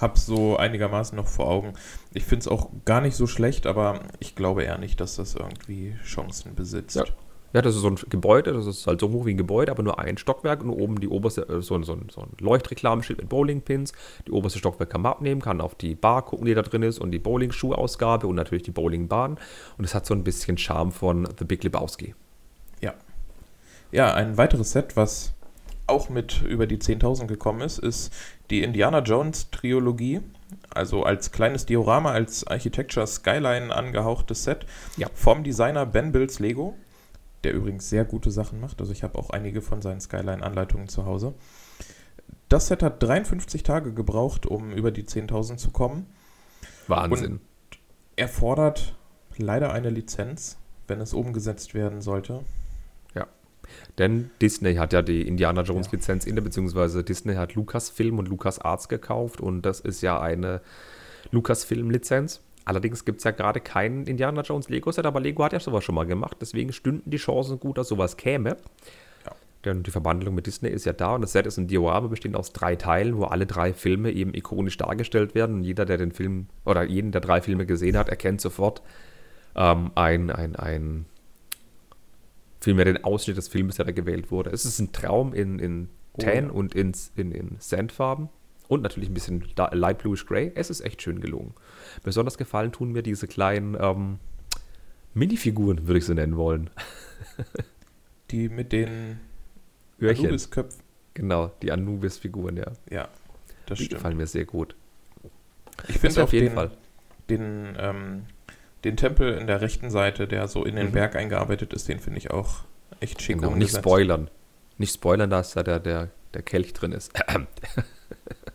Speaker 2: habe es so einigermaßen noch vor Augen. Ich finde es auch gar nicht so schlecht, aber ich glaube eher nicht, dass das irgendwie Chancen besitzt.
Speaker 1: Ja. Ja, das ist so ein Gebäude, das ist halt so hoch wie ein Gebäude, aber nur ein Stockwerk und oben die oberste, äh, so, so, so ein Leuchtreklameschild mit Bowlingpins. Die oberste Stockwerk kann man abnehmen, kann auf die Bar gucken, die da drin ist und die Bowling-Schuhausgabe und natürlich die Bowlingbahn. Und es hat so ein bisschen Charme von The Big Lebowski.
Speaker 2: Ja. Ja, ein weiteres Set, was auch mit über die 10.000 gekommen ist, ist die Indiana Jones Trilogie. Also als kleines Diorama, als Architecture Skyline angehauchtes Set ja. vom Designer Ben Bills Lego der übrigens sehr gute Sachen macht. Also ich habe auch einige von seinen Skyline-Anleitungen zu Hause. Das Set hat 53 Tage gebraucht, um über die 10.000 zu kommen.
Speaker 1: Wahnsinn.
Speaker 2: Und erfordert leider eine Lizenz, wenn es umgesetzt werden sollte.
Speaker 1: Ja. Denn Disney hat ja die Indiana Jones ja. Lizenz inne, beziehungsweise Disney hat Lucasfilm und LucasArts gekauft und das ist ja eine Lucasfilm-Lizenz. Allerdings gibt es ja gerade keinen Indiana Jones Lego-Set, aber Lego hat ja sowas schon mal gemacht. Deswegen stünden die Chancen gut, dass sowas käme. Ja. Denn die Verbandlung mit Disney ist ja da und das Set ist ein Diorama, bestehend aus drei Teilen, wo alle drei Filme eben ikonisch dargestellt werden. Und jeder, der den Film oder jeden der drei Filme gesehen hat, erkennt sofort ähm, ein, ein, ein vielmehr den Ausschnitt des Films, der da gewählt wurde. Es ist ein Traum in, in Tan oh, ja. und in, in, in Sandfarben und natürlich ein bisschen light bluish gray. Es ist echt schön gelungen. Besonders gefallen tun mir diese kleinen ähm, Minifiguren, würde ich sie nennen wollen.
Speaker 2: die mit den
Speaker 1: Anubis-Köpfen. Genau, die Anubis-Figuren, ja.
Speaker 2: Ja,
Speaker 1: das die stimmt. gefallen mir sehr gut.
Speaker 2: Ich finde auf jeden den, Fall. Den, ähm, den Tempel in der rechten Seite, der so in den mhm. Berg eingearbeitet ist, den finde ich auch echt schick
Speaker 1: genau, Nicht spoilern. Nicht spoilern, dass da der, der, der Kelch drin ist.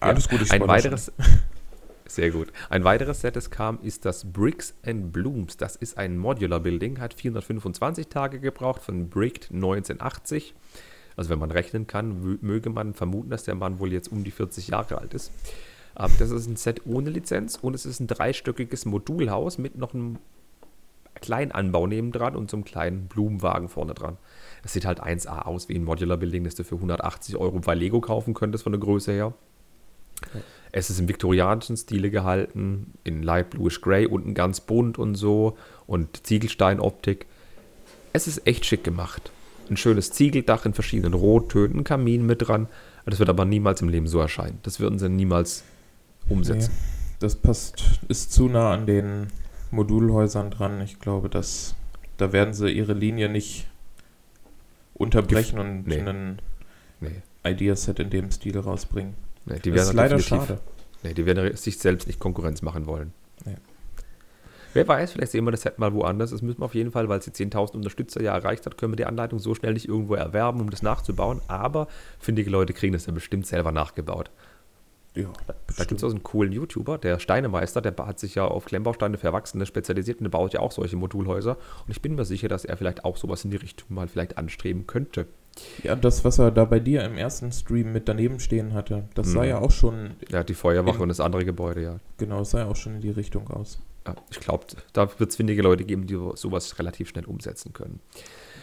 Speaker 2: Alles ja, gut,
Speaker 1: Ein weiteres, sehr gut. Ein weiteres Set, das kam, ist das Bricks and Blooms. Das ist ein Modular Building, hat 425 Tage gebraucht, von Bricked 1980. Also wenn man rechnen kann, möge man vermuten, dass der Mann wohl jetzt um die 40 Jahre alt ist. Aber das ist ein Set ohne Lizenz und es ist ein dreistöckiges Modulhaus mit noch einem kleinen Anbau nebendran und so einem kleinen Blumenwagen vorne dran. Das sieht halt 1A aus wie ein Modular Building, das du für 180 Euro bei Lego kaufen könntest von der Größe her. Es ist im viktorianischen Stile gehalten, in Light Bluish Gray, unten ganz bunt und so und Ziegelsteinoptik. Es ist echt schick gemacht. Ein schönes Ziegeldach in verschiedenen Rottönen, Kamin mit dran. Das wird aber niemals im Leben so erscheinen. Das würden sie niemals umsetzen. Nee,
Speaker 2: das passt, ist zu nah an den Modulhäusern dran. Ich glaube, dass da werden sie ihre Linie nicht unterbrechen und nee. einen nee. Ideaset in dem Stil rausbringen.
Speaker 1: Nee, die das ist leider schade. Nee, die werden sich selbst nicht Konkurrenz machen wollen. Nee. Wer weiß, vielleicht sehen wir das Set mal woanders. Das müssen wir auf jeden Fall, weil es die 10.000 Unterstützer ja erreicht hat, können wir die Anleitung so schnell nicht irgendwo erwerben, um das nachzubauen. Aber findige Leute kriegen das ja bestimmt selber nachgebaut. Ja, da, da gibt es auch so einen coolen YouTuber, der Steinemeister, der hat sich ja auf Klemmbausteine für Erwachsene spezialisiert und der baut ja auch solche Modulhäuser. Und ich bin mir sicher, dass er vielleicht auch sowas in die Richtung mal vielleicht anstreben könnte.
Speaker 2: Ja, das, was er da bei dir im ersten Stream mit daneben stehen hatte, das sah mhm. ja auch schon.
Speaker 1: Ja, die Feuerwache in, und das andere Gebäude, ja.
Speaker 2: Genau, das sah ja auch schon in die Richtung aus.
Speaker 1: Ja, ich glaube, da wird es findige Leute geben, die sowas relativ schnell umsetzen können.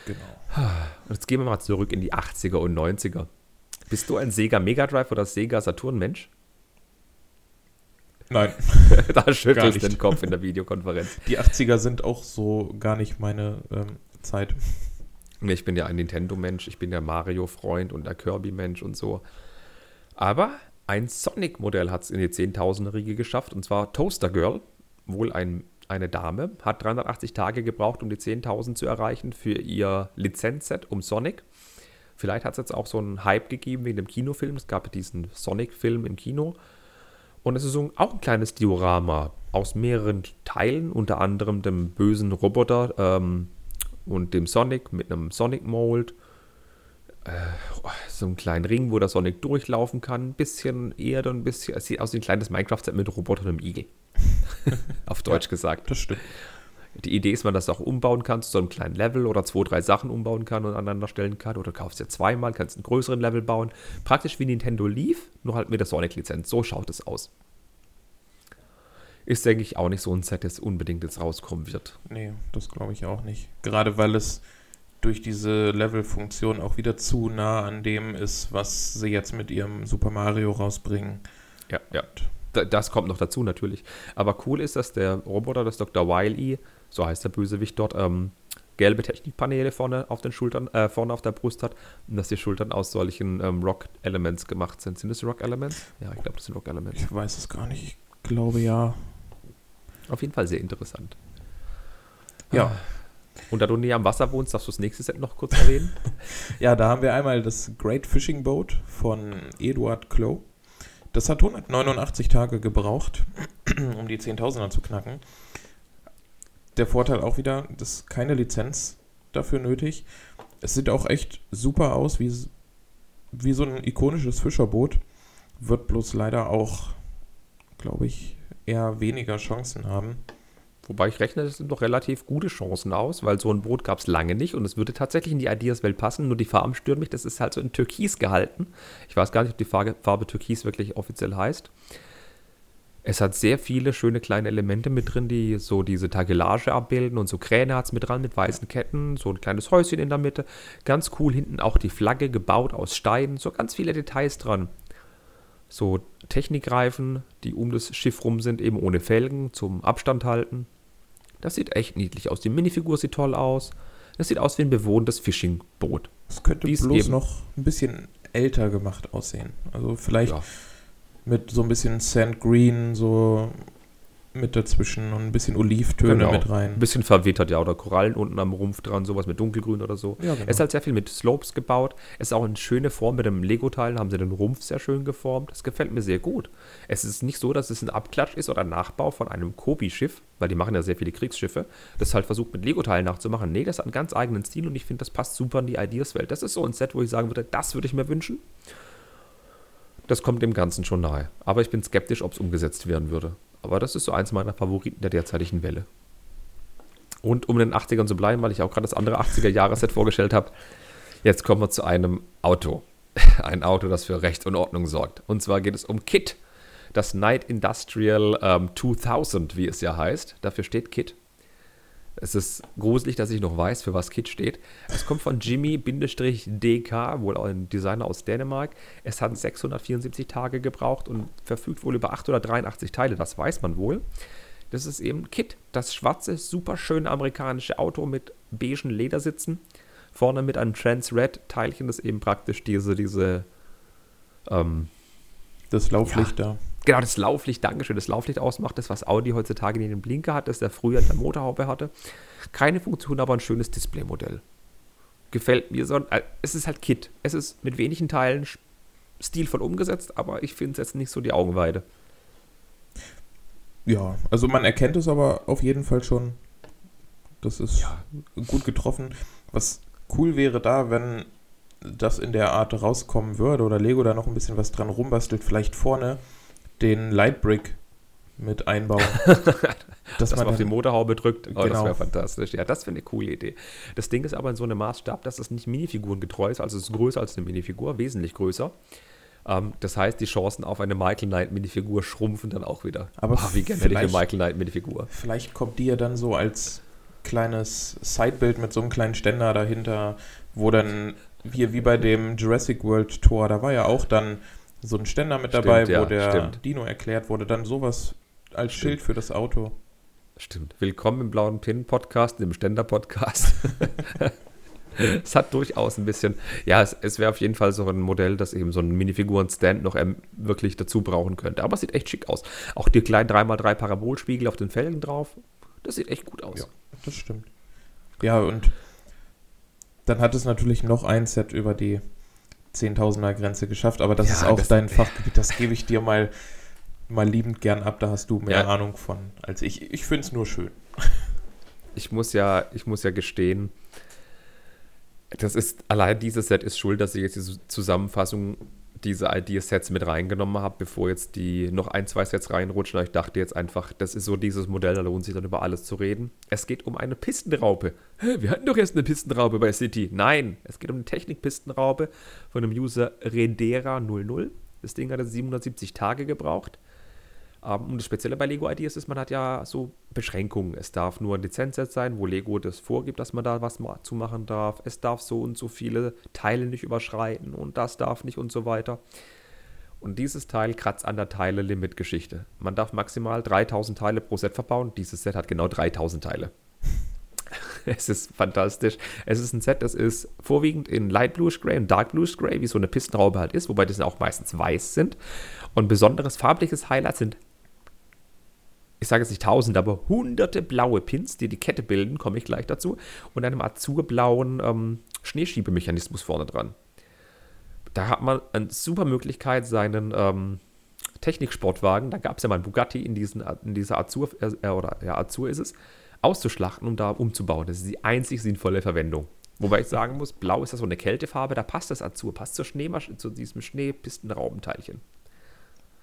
Speaker 2: Genau.
Speaker 1: Und jetzt gehen wir mal zurück in die 80er und 90er. Bist du ein Sega Mega Drive oder Sega Saturn Mensch?
Speaker 2: Nein.
Speaker 1: da schüttelst du den Kopf in der Videokonferenz.
Speaker 2: Die 80er sind auch so gar nicht meine ähm, Zeit.
Speaker 1: Ich bin ja ein Nintendo-Mensch, ich bin der Mario-Freund und der Kirby-Mensch und so. Aber ein Sonic-Modell hat es in die Zehntausender-Riege geschafft, und zwar Toaster Girl, wohl ein, eine Dame, hat 380 Tage gebraucht, um die 10.000 zu erreichen für ihr Lizenzset um Sonic. Vielleicht hat es jetzt auch so einen Hype gegeben wegen dem Kinofilm. Es gab diesen Sonic-Film im Kino. Und es ist auch ein kleines Diorama aus mehreren Teilen, unter anderem dem bösen Roboter ähm, und dem Sonic mit einem Sonic-Mold. Äh, so einen kleinen Ring, wo der Sonic durchlaufen kann. Ein bisschen Erde, ein bisschen. Es sieht aus wie ein kleines Minecraft-Set mit Roboter und einem Igel. Auf Deutsch
Speaker 2: ja,
Speaker 1: gesagt.
Speaker 2: Das stimmt.
Speaker 1: Die Idee ist, man das auch umbauen kann zu so einem kleinen Level oder zwei, drei Sachen umbauen kann und aneinander stellen kann. Oder kaufst ja zweimal, kannst einen größeren Level bauen. Praktisch wie Nintendo Leaf, nur halt mit der Sonic-Lizenz. So schaut es aus. Ist, denke ich, auch nicht so ein Set, das unbedingt jetzt rauskommen wird.
Speaker 2: Nee, das glaube ich auch nicht. Gerade weil es durch diese Level-Funktion auch wieder zu nah an dem ist, was sie jetzt mit ihrem Super Mario rausbringen.
Speaker 1: Ja, ja. Das kommt noch dazu natürlich. Aber cool ist, dass der Roboter, das Dr. Wily, so heißt der Bösewicht dort, ähm, gelbe Technikpaneele vorne auf den Schultern, äh, vorne auf der Brust hat und dass die Schultern aus solchen ähm, Rock-Elements gemacht sind. Sind das Rock-Elements?
Speaker 2: Ja, ich glaube, das sind Rock-Elements. Ich weiß es gar nicht. Ich glaube ja.
Speaker 1: Auf jeden Fall sehr interessant.
Speaker 2: Ja. Ah.
Speaker 1: Und da du näher am Wasser wohnst, darfst du das nächste Set noch kurz erwähnen?
Speaker 2: ja, da haben wir einmal das Great Fishing Boat von Eduard Klo. Das hat 189 Tage gebraucht, um die 10.000er zu knacken. Der Vorteil auch wieder, dass keine Lizenz dafür nötig. Es sieht auch echt super aus, wie, wie so ein ikonisches Fischerboot. Wird bloß leider auch, glaube ich, eher weniger Chancen haben.
Speaker 1: Wobei ich rechne, das sind doch relativ gute Chancen aus, weil so ein Boot gab es lange nicht und es würde tatsächlich in die Ideas-Welt passen, nur die Farben stören mich, das ist halt so in Türkis gehalten. Ich weiß gar nicht, ob die Farbe, Farbe Türkis wirklich offiziell heißt. Es hat sehr viele schöne kleine Elemente mit drin, die so diese Tagelage abbilden und so Kräne hat es mit dran mit weißen Ketten, so ein kleines Häuschen in der Mitte. Ganz cool hinten auch die Flagge gebaut aus Steinen, so ganz viele Details dran so Technikreifen, die um das Schiff rum sind, eben ohne Felgen zum Abstand halten. Das sieht echt niedlich aus. Die Minifigur sieht toll aus. Das sieht aus wie ein bewohntes Fishing-Boot.
Speaker 2: Es könnte Dies bloß noch ein bisschen älter gemacht aussehen. Also vielleicht ja. mit so ein bisschen Sand Green, so mit dazwischen und ein bisschen Olivtöne genau. mit rein.
Speaker 1: Ein bisschen verwittert, ja, oder Korallen unten am Rumpf dran, sowas mit dunkelgrün oder so. Ja, genau. Es ist halt sehr viel mit Slopes gebaut. Es ist auch eine schöne Form mit dem Lego-Teil, haben sie den Rumpf sehr schön geformt. Das gefällt mir sehr gut. Es ist nicht so, dass es ein Abklatsch ist oder ein Nachbau von einem Kobi-Schiff, weil die machen ja sehr viele Kriegsschiffe, das halt versucht mit Lego-Teilen nachzumachen. Nee, das hat einen ganz eigenen Stil und ich finde, das passt super in die Ideas-Welt. Das ist so ein Set, wo ich sagen würde, das würde ich mir wünschen. Das kommt dem Ganzen schon nahe. Aber ich bin skeptisch, ob es umgesetzt werden würde. Aber das ist so eins meiner Favoriten der derzeitigen Welle. Und um in den 80ern zu bleiben, weil ich auch gerade das andere 80er-Jahres-Set vorgestellt habe, jetzt kommen wir zu einem Auto. Ein Auto, das für Recht und Ordnung sorgt. Und zwar geht es um KIT, das Night Industrial ähm, 2000, wie es ja heißt. Dafür steht KIT. Es ist gruselig, dass ich noch weiß, für was Kit steht. Es kommt von Jimmy-DK, wohl ein Designer aus Dänemark. Es hat 674 Tage gebraucht und verfügt wohl über 883 Teile, das weiß man wohl. Das ist eben Kit, das schwarze, super schöne amerikanische Auto mit beigen Ledersitzen. Vorne mit einem Trans-Red-Teilchen, das eben praktisch diese, diese
Speaker 2: ähm, das Lauflicht ja, da.
Speaker 1: Genau, das Lauflicht, Dankeschön, das Lauflicht ausmacht, das, was Audi heutzutage in den Blinker hat, das der früher in der Motorhaube hatte. Keine Funktion, aber ein schönes Displaymodell. Gefällt mir so. Äh, es ist halt Kit. Es ist mit wenigen Teilen stilvoll umgesetzt, aber ich finde es jetzt nicht so die Augenweide.
Speaker 2: Ja, also man erkennt es aber auf jeden Fall schon. Das ist ja. gut getroffen. Was cool wäre da, wenn das in der Art rauskommen würde oder Lego da noch ein bisschen was dran rumbastelt, vielleicht vorne den Lightbrick mit einbauen.
Speaker 1: dass, man, man auf die Motorhaube drückt. Oh, genau. Das wäre fantastisch. Ja, das wäre eine coole Idee. Das Ding ist aber in so einem Maßstab, dass es nicht Minifigurengetreu ist, also es ist größer als eine Minifigur, wesentlich größer. Ähm, das heißt, die Chancen auf eine Michael Knight Minifigur schrumpfen dann auch wieder.
Speaker 2: Aber oh, wie gerne hätte ich eine Michael Knight Minifigur. Vielleicht kommt die ja dann so als kleines Sidebild mit so einem kleinen Ständer dahinter, wo dann, hier wie bei dem Jurassic World Tour, da war ja auch dann so ein Ständer mit dabei,
Speaker 1: Stimmt, ja,
Speaker 2: wo der
Speaker 1: stimmt.
Speaker 2: Dino erklärt wurde, dann sowas als Schild für das Auto.
Speaker 1: Stimmt. Willkommen im Blauen Pin-Podcast, im Ständer-Podcast. es hat durchaus ein bisschen, ja, es, es wäre auf jeden Fall so ein Modell, das eben so einen Minifiguren-Stand noch ähm, wirklich dazu brauchen könnte. Aber es sieht echt schick aus. Auch die kleinen 3x3 Parabolspiegel auf den Felgen drauf, das sieht echt gut aus.
Speaker 2: Ja, das stimmt. Ja, und dann hat es natürlich noch ein Set über die 10.000er Grenze geschafft, aber das
Speaker 1: Ja,
Speaker 2: ist auch
Speaker 1: das-
Speaker 2: dein Fachgebiet, das gebe ich dir mal, mal liebend gern ab, da hast du mehr
Speaker 1: Ja.
Speaker 2: Ahnung von als ich. Ich finde es nur schön.
Speaker 1: ich muss ja, ich muss ja gestehen, das ist, allein dieses Set ist schuld, dass ich jetzt diese Zusammenfassung diese Idea-Sets mit reingenommen habe, bevor jetzt die noch ein, zwei Sets reinrutschen. Aber Ich dachte jetzt einfach, das ist so dieses Modell, da lohnt sich dann über alles zu reden. Es geht um eine Pistenraupe. Hä, wir hatten doch erst eine Pistenraupe bei City. Nein, es geht um eine Technik-Pistenraupe von dem User Rendera00. Das Ding hatte 770 Tage gebraucht. Ähm, Und das Spezielle bei Lego Ideas ist, man hat ja so Beschränkungen. Es darf nur ein Lizenzset sein, wo Lego das vorgibt, dass man da was zu machen darf. Es darf so und so viele Teile nicht überschreiten und das darf nicht und so weiter. Und dieses Teil kratzt an der Teile-Limit-Geschichte. Man darf maximal 3000 Teile pro Set verbauen. Dieses Set hat genau 3000 Teile. es ist fantastisch. Es ist ein Set, das ist vorwiegend in Light Bluish Gray und Dark Bluish Gray, wie so eine Pistenraube halt ist, wobei das auch meistens weiß sind. Und besonderes farbliches Highlight sind ich sage jetzt nicht tausend, aber hunderte blaue Pins, die die Kette bilden, komme ich gleich dazu, und einem azurblauen ähm, Schneeschiebemechanismus vorne dran. Da hat man eine super Möglichkeit, seinen ähm, Techniksportwagen, da gab es ja mal einen Bugatti in, diesen, in dieser Azur, äh, oder ja, Azur ist es, auszuschlachten, um da umzubauen. Das ist die einzig sinnvolle Verwendung. Wobei ich sagen muss, blau ist ja so eine Kältefarbe, da passt das Azur, passt zur zu diesem Schneepistenraubenteilchen.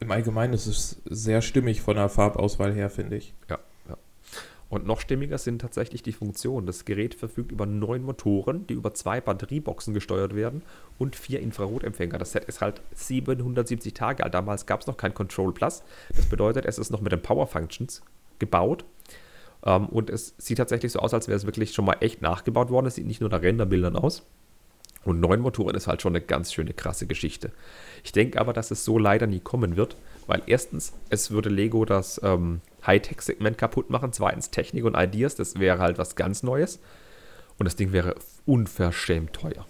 Speaker 2: Im Allgemeinen ist es sehr stimmig von der Farbauswahl her, finde ich.
Speaker 1: Ja, ja. Und noch stimmiger sind tatsächlich die Funktionen. Das Gerät verfügt über neun Motoren, die über zwei Batterieboxen gesteuert werden und vier Infrarotempfänger. Das Set ist halt 770 Tage alt. Damals gab es noch kein Control Plus. Das bedeutet, es ist noch mit den Power Functions gebaut. Ähm, und es sieht tatsächlich so aus, als wäre es wirklich schon mal echt nachgebaut worden. Es sieht nicht nur nach Renderbildern aus. Und neun Motoren ist halt schon eine ganz schöne krasse Geschichte. Ich denke aber, dass es so leider nie kommen wird, weil erstens, es würde Lego das ähm, Hightech-Segment kaputt machen, zweitens Technik und Ideas, das wäre halt was ganz Neues. Und das Ding wäre unverschämt teuer.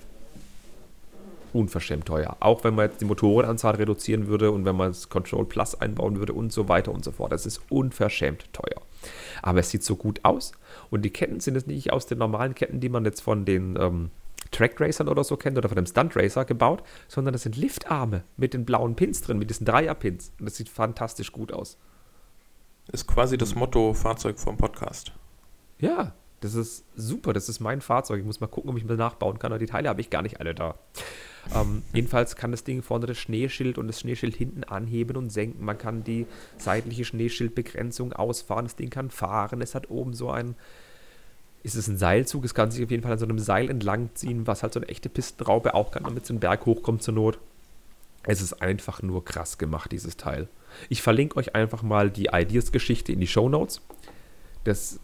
Speaker 1: Unverschämt teuer. Auch wenn man jetzt die Motorenanzahl reduzieren würde und wenn man das Control Plus einbauen würde und so weiter und so fort. Das ist unverschämt teuer. Aber es sieht so gut aus. Und die Ketten sind jetzt nicht aus den normalen Ketten, die man jetzt von den ähm, Track Racern oder so kennt oder von dem Stunt Racer gebaut, sondern das sind Liftarme mit den blauen Pins drin, mit diesen Dreierpins. Und das sieht fantastisch gut aus.
Speaker 2: Ist quasi das Motto Fahrzeug vom Podcast.
Speaker 1: Ja, das ist super. Das ist mein Fahrzeug. Ich muss mal gucken, ob ich mir nachbauen kann. Aber die Teile habe ich gar nicht alle da. Ähm, jedenfalls kann das Ding vorne das Schneeschild und das Schneeschild hinten anheben und senken. Man kann die seitliche Schneeschildbegrenzung ausfahren. Das Ding kann fahren. Es hat oben so ein. Ist es ein Seilzug? Es kann sich auf jeden Fall an so einem Seil entlang ziehen, was halt so eine echte Pistenraube auch kann, damit so ein Berg hochkommt zur Not. Es ist einfach nur krass gemacht, dieses Teil. Ich verlinke euch einfach mal die Ideas-Geschichte in die Show Notes. Das,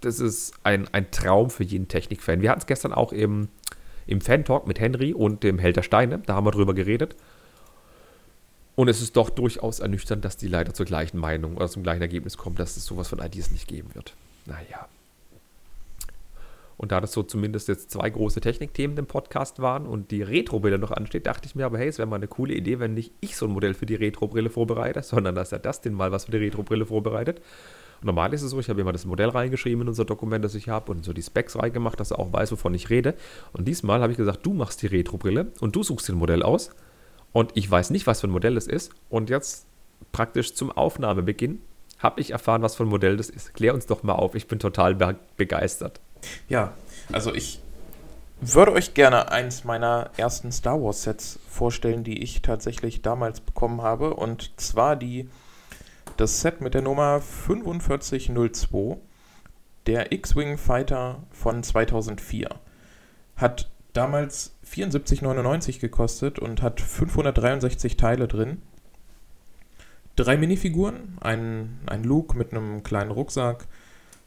Speaker 1: das ist ein, ein Traum für jeden Technikfan. Wir hatten es gestern auch im, im Fan-Talk mit Henry und dem Held Steine. Da haben wir drüber geredet. Und es ist doch durchaus ernüchternd, dass die leider zur gleichen Meinung oder zum gleichen Ergebnis kommen, dass es sowas von Ideas nicht geben wird. Naja. Und da das so zumindest jetzt zwei große Technikthemen im Podcast waren und die Retro-Brille noch ansteht, dachte ich mir aber, hey, es wäre mal eine coole Idee, wenn nicht ich so ein Modell für die Retro-Brille vorbereite, sondern dass er das den mal was für die Retro-Brille vorbereitet. Normal ist es so, ich habe immer das Modell reingeschrieben in unser Dokument, das ich habe und so die Specs reingemacht, dass er auch weiß, wovon ich rede. Und diesmal habe ich gesagt, du machst die Retro-Brille und du suchst den Modell aus. Und ich weiß nicht, was für ein Modell es ist. Und jetzt praktisch zum Aufnahmebeginn habe ich erfahren, was für ein Modell das ist. Klär uns doch mal auf, ich bin total be begeistert.
Speaker 2: Ja, also ich würde euch gerne eins meiner ersten Star Wars Sets vorstellen, die ich tatsächlich damals bekommen habe. Und zwar die, das Set mit der Nummer 4502, der X-Wing Fighter von 2004. Hat damals 74,99 gekostet und hat 563 Teile drin. Drei Minifiguren, ein, ein Luke mit einem kleinen Rucksack,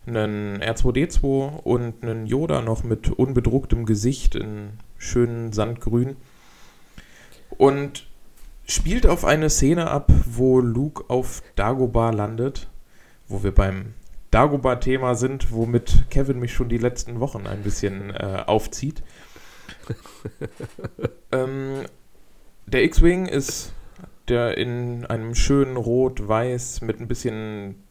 Speaker 2: einen R2D2 und einen Yoda noch mit unbedrucktem Gesicht in schönen Sandgrün. Und spielt auf eine Szene ab, wo Luke auf Dagobah landet, wo wir beim Dagobah-Thema sind, womit Kevin mich schon die letzten Wochen ein bisschen äh, aufzieht. ähm, der X-Wing ist der in einem schönen Rot-Weiß mit ein bisschen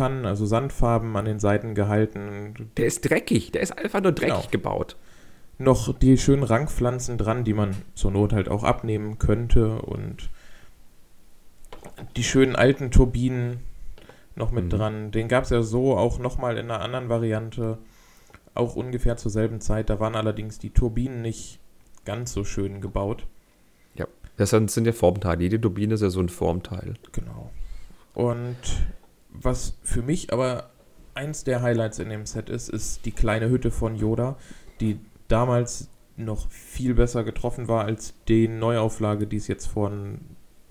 Speaker 2: Tannen, also Sandfarben an den Seiten gehalten.
Speaker 1: Der ist dreckig, der ist einfach nur dreckig genau. gebaut.
Speaker 2: Noch die schönen Rangpflanzen dran, die man zur Not halt auch abnehmen könnte und die schönen alten Turbinen noch mit mhm. dran. Den gab es ja so auch nochmal in einer anderen Variante, auch ungefähr zur selben Zeit. Da waren allerdings die Turbinen nicht ganz so schön gebaut.
Speaker 1: Ja, das sind ja Formteile. Jede Turbine ist ja so ein Formteil.
Speaker 2: Genau. Und was für mich aber eins der Highlights in dem Set ist, ist die kleine Hütte von Yoda, die damals noch viel besser getroffen war als die Neuauflage, die es jetzt vor,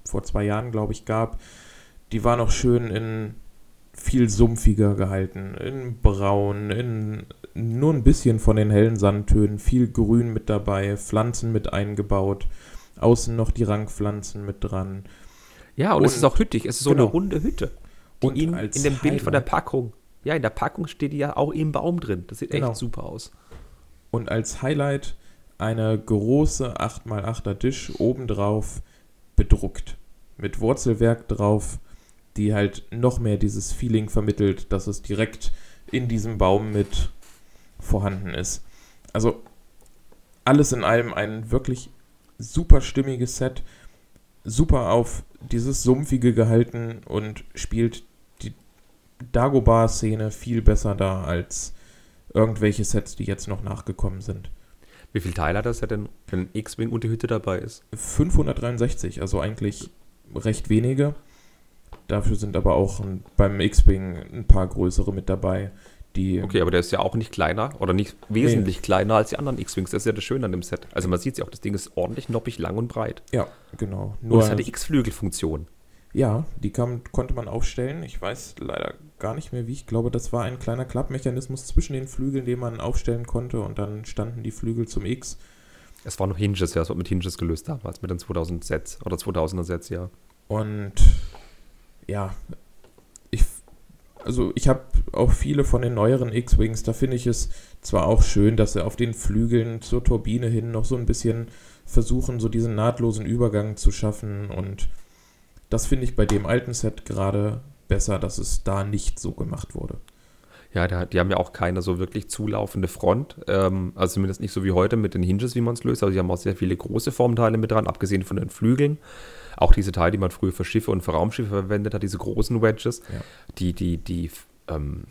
Speaker 2: vor zwei Jahren, glaube ich, gab. Die war noch schön in viel sumpfiger gehalten, in braun, in nur ein bisschen von den hellen Sandtönen, viel Grün mit dabei, Pflanzen mit eingebaut, außen noch die Rangpflanzen mit dran.
Speaker 1: Ja, und, und es ist auch hüttig, es ist so genau. eine runde Hütte. Und in, in dem Bild von der Packung, ja, in der Packung steht die ja auch im Baum drin. Das sieht genau. echt super aus.
Speaker 2: Und als Highlight eine große 8x8er Tisch obendrauf bedruckt. Mit Wurzelwerk drauf, die halt noch mehr dieses Feeling vermittelt, dass es direkt in diesem Baum mit vorhanden ist. Also alles in allem ein wirklich super stimmiges Set, super auf dieses Sumpfige gehalten und spielt die Dagobah-Szene viel besser da als irgendwelche Sets, die jetzt noch nachgekommen sind.
Speaker 1: Wie viele Teile hat das denn, wenn X-Wing und die Hütte dabei ist?
Speaker 2: 563, also eigentlich recht wenige. Dafür sind aber auch beim X-Wing ein paar größere mit dabei. Die
Speaker 1: okay, aber der ist ja auch nicht kleiner oder nicht wesentlich nee. kleiner als die anderen X-Wings. Das ist ja das Schöne an dem Set. Also man sieht ja auch, das Ding ist ordentlich noppig, lang und breit.
Speaker 2: Ja, genau.
Speaker 1: Nur und es hat die X-Flügelfunktion.
Speaker 2: Ja, die kam, konnte man aufstellen. Ich weiß leider gar nicht mehr wie. Ich glaube, das war ein kleiner Klappmechanismus zwischen den Flügeln, den man aufstellen konnte und dann standen die Flügel zum X.
Speaker 1: Es war noch Hinges, ja, es wird mit Hinges gelöst damals, mit den 2000 Sets oder 2000er Sets, ja.
Speaker 2: Und ja, ich, also ich habe auch viele von den neueren X-Wings, da finde ich es zwar auch schön, dass sie auf den Flügeln zur Turbine hin noch so ein bisschen versuchen, so diesen nahtlosen Übergang zu schaffen und das finde ich bei dem alten Set gerade besser, dass es da nicht so gemacht wurde.
Speaker 1: Ja, die haben ja auch keine so wirklich zulaufende Front. Ähm, also zumindest nicht so wie heute mit den Hinges, wie man es löst. Also sie haben auch sehr viele große Formteile mit dran, abgesehen von den Flügeln. Auch diese Teile, die man früher für Schiffe und für Raumschiffe verwendet hat, diese großen Wedges, ja. die, die, die ähm,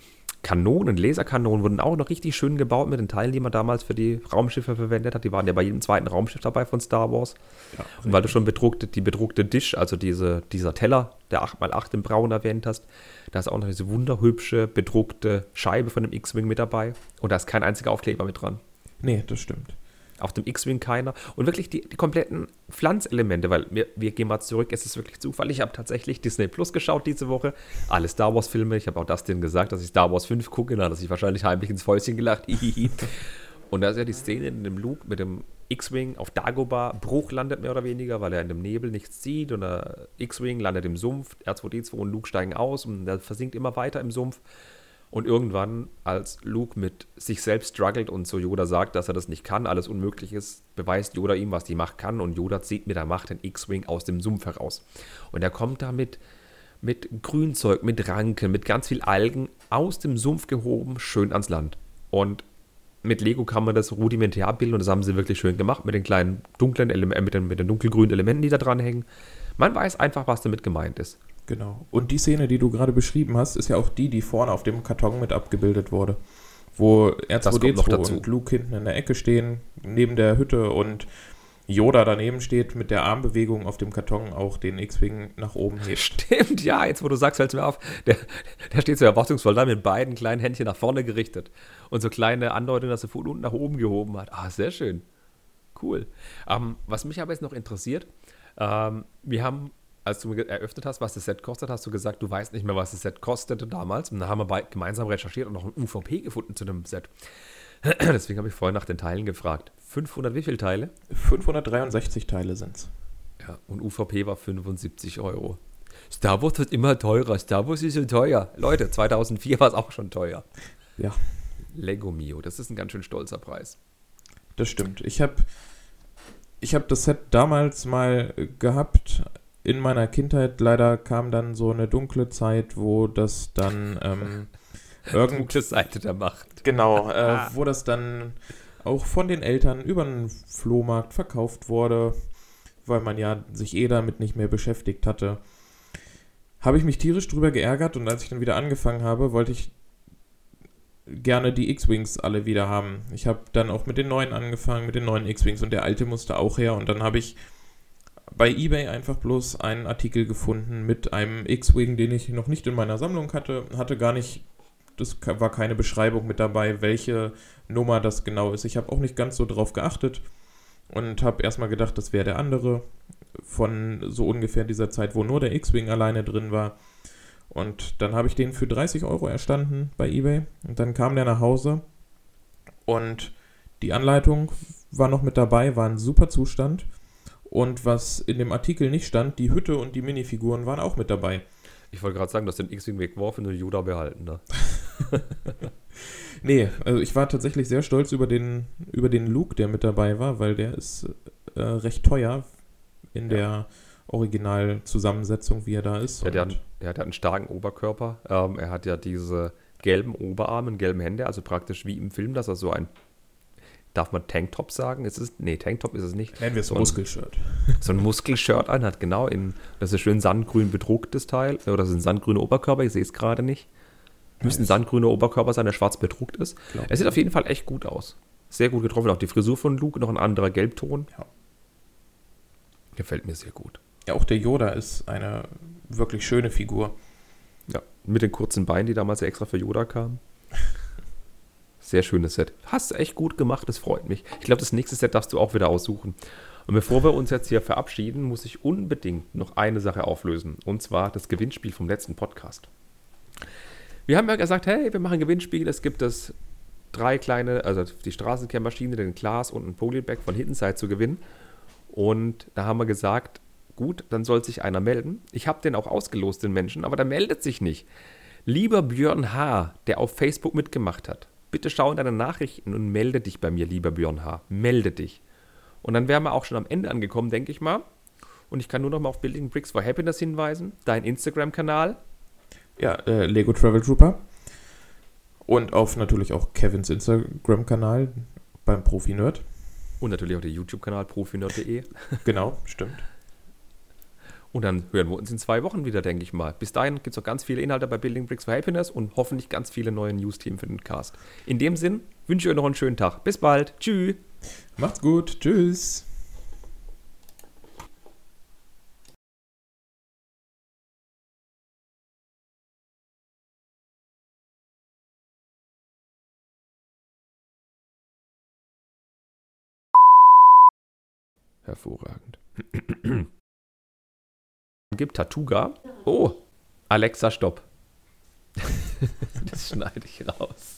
Speaker 1: Kanonen, Laserkanonen wurden auch noch richtig schön gebaut mit den Teilen, die man damals für die Raumschiffe verwendet hat. Die waren ja bei jedem zweiten Raumschiff dabei von Star Wars. Ja, und weil du schon bedruckte, die bedruckte Dish, also diese, dieser Teller, der 8x8 im Braun erwähnt hast, da ist auch noch diese wunderhübsche bedruckte Scheibe von dem X-Wing mit dabei. Und da ist kein einziger Aufkleber mit dran.
Speaker 2: Nee, das stimmt.
Speaker 1: Auf dem X-Wing keiner. Und wirklich die, die kompletten Pflanzelemente, weil wir, wir gehen mal zurück, es ist wirklich Zufall. Ich habe tatsächlich Disney Plus geschaut diese Woche. Alle Star Wars-Filme. Ich habe auch das denen gesagt, dass ich Star Wars 5 gucke. Da hat er sich wahrscheinlich heimlich ins Fäustchen gelacht. Und da ist ja die Szene in dem Luke mit dem X-Wing auf Dagobah. Bruch landet mehr oder weniger, weil er in dem Nebel nichts sieht. Und der X-Wing landet im Sumpf. R2D2 und Luke steigen aus und er versinkt immer weiter im Sumpf. Und irgendwann, als Luke mit sich selbst struggelt und zu Yoda sagt, dass er das nicht kann, alles unmöglich ist, beweist Yoda ihm, was die Macht kann. Und Yoda zieht mit der Macht den X-Wing aus dem Sumpf heraus. Und er kommt damit mit Grünzeug, mit Ranken, mit ganz viel Algen aus dem Sumpf gehoben, schön ans Land. Und mit Lego kann man das rudimentär abbilden und das haben sie wirklich schön gemacht mit den kleinen dunklen Elementen, mit den, mit den dunkelgrünen Elementen, die da dran hängen. Man weiß einfach, was damit gemeint ist.
Speaker 2: Genau. Und die Szene, die du gerade beschrieben hast, ist ja auch die, die vorne auf dem Karton mit abgebildet wurde. Wo R2D2 und Luke hinten in der Ecke stehen, neben der Hütte und Yoda daneben steht, mit der Armbewegung auf dem Karton auch den X-Wing nach oben hebt.
Speaker 1: Stimmt, ja, jetzt wo du sagst, fällt mir auf, der, der steht so erwartungsvoll da mit beiden kleinen Händchen nach vorne gerichtet und so kleine Andeutungen, dass er von unten nach oben gehoben hat. Ah, sehr schön. Cool. Ähm, was mich aber jetzt noch interessiert, ähm, wir haben als du eröffnet hast, was das Set kostet, hast du gesagt, du weißt nicht mehr, was das Set kostete damals. Und dann haben wir gemeinsam recherchiert und noch ein UVP gefunden zu dem Set. Deswegen habe ich vorhin nach den Teilen gefragt. 500 wie viele Teile?
Speaker 2: 563 Teile sind es.
Speaker 1: Ja, und UVP war 75 Euro. Star Wars wird immer teurer. Star Wars ist so teuer. Leute, 2004 war es auch schon teuer.
Speaker 2: Ja.
Speaker 1: Lego Mio, das ist ein ganz schön stolzer Preis.
Speaker 2: Das stimmt. Ich habe ich hab das Set damals mal gehabt in meiner Kindheit. Leider kam dann so eine dunkle Zeit, wo das dann ähm,
Speaker 1: irgendeine Seite der Macht.
Speaker 2: Genau, äh, wo das dann auch von den Eltern über einen Flohmarkt verkauft wurde, weil man ja sich eh damit nicht mehr beschäftigt hatte. Habe ich mich tierisch drüber geärgert und als ich dann wieder angefangen habe, wollte ich gerne die X-Wings alle wieder haben. Ich habe dann auch mit den neuen angefangen, mit den neuen X-Wings und der alte musste auch her und dann habe ich bei eBay einfach bloß einen Artikel gefunden mit einem X-Wing, den ich noch nicht in meiner Sammlung hatte, hatte gar nicht, das war keine Beschreibung mit dabei, welche Nummer das genau ist. Ich habe auch nicht ganz so drauf geachtet und habe erstmal gedacht, das wäre der andere von so ungefähr dieser Zeit, wo nur der X-Wing alleine drin war. Und dann habe ich den für 30 Euro erstanden bei eBay. Und dann kam der nach Hause. Und die Anleitung war noch mit dabei, war ein super Zustand. Und was in dem Artikel nicht stand, die Hütte und die Minifiguren waren auch mit dabei.
Speaker 1: Ich wollte gerade sagen, du hast den X-Wing weggeworfen und Yoda behalten. Ne?
Speaker 2: nee, also ich war tatsächlich sehr stolz über den, über den Luke, der mit dabei war, weil der ist äh, recht teuer in ja. der Originalzusammensetzung, wie er da ist.
Speaker 1: Ja, der, hat, der hat einen starken Oberkörper. Ähm, er hat ja diese gelben Oberarme und gelben Hände, also praktisch wie im Film, dass er so ein Darf man Tanktop sagen? Ist es, nee, Tanktop ist es nicht.
Speaker 2: Nennen wir es so Muskelshirt.
Speaker 1: So ein Muskelshirt anhat, genau. In, das ist schön sandgrün bedrucktes Teil. Oder das ist ein sandgrüner Oberkörper, ich sehe es gerade nicht. Müsste ein sandgrüner Oberkörper sein, der schwarz bedruckt ist. Es sieht auf jeden Fall echt gut aus. Sehr gut getroffen. Auch die Frisur von Luke, noch ein anderer Gelbton. Ja. Gefällt mir sehr gut.
Speaker 2: Ja, auch der Yoda ist eine wirklich schöne Figur.
Speaker 1: Ja, mit den kurzen Beinen, die damals extra für Yoda kamen. Sehr schönes Set. Hast echt gut gemacht, das freut mich. Ich glaube, das nächste Set darfst du auch wieder aussuchen. Und bevor wir uns jetzt hier verabschieden, muss ich unbedingt noch eine Sache auflösen. Und zwar das Gewinnspiel vom letzten Podcast. Wir haben ja gesagt, hey, wir machen ein Gewinnspiel. Es gibt es drei kleine, also die Straßenkehrmaschine, den Glas und ein Polybag von Hittenside zu gewinnen. Und da haben wir gesagt, gut, dann soll sich einer melden. Ich habe den auch ausgelost, den Menschen, aber der meldet sich nicht. Lieber Björn H., der auf Facebook mitgemacht hat, bitte schau in deine Nachrichten und melde dich bei mir, lieber Björn H. Melde dich. Und dann wären wir auch schon am Ende angekommen, denke ich mal. Und ich kann nur noch mal auf Building Bricks for Happiness hinweisen. Dein Instagram-Kanal.
Speaker 2: Ja, äh, Lego Travel Trooper. Und auf natürlich auch Kevins Instagram-Kanal beim Profi-Nerd.
Speaker 1: Und natürlich auch der YouTube-Kanal profinerd.de.
Speaker 2: Genau, stimmt.
Speaker 1: Und dann hören wir uns in zwei Wochen wieder, denke ich mal. Bis dahin gibt es noch ganz viele Inhalte bei Building Bricks for Happiness und hoffentlich ganz viele neue News-Themen für den Cast. In dem Sinn wünsche ich euch noch einen schönen Tag. Bis bald. Tschüss.
Speaker 2: Macht's gut. Tschüss.
Speaker 1: Hervorragend. Gibt Tatuga. Oh, Alexa, stopp. das schneide ich raus.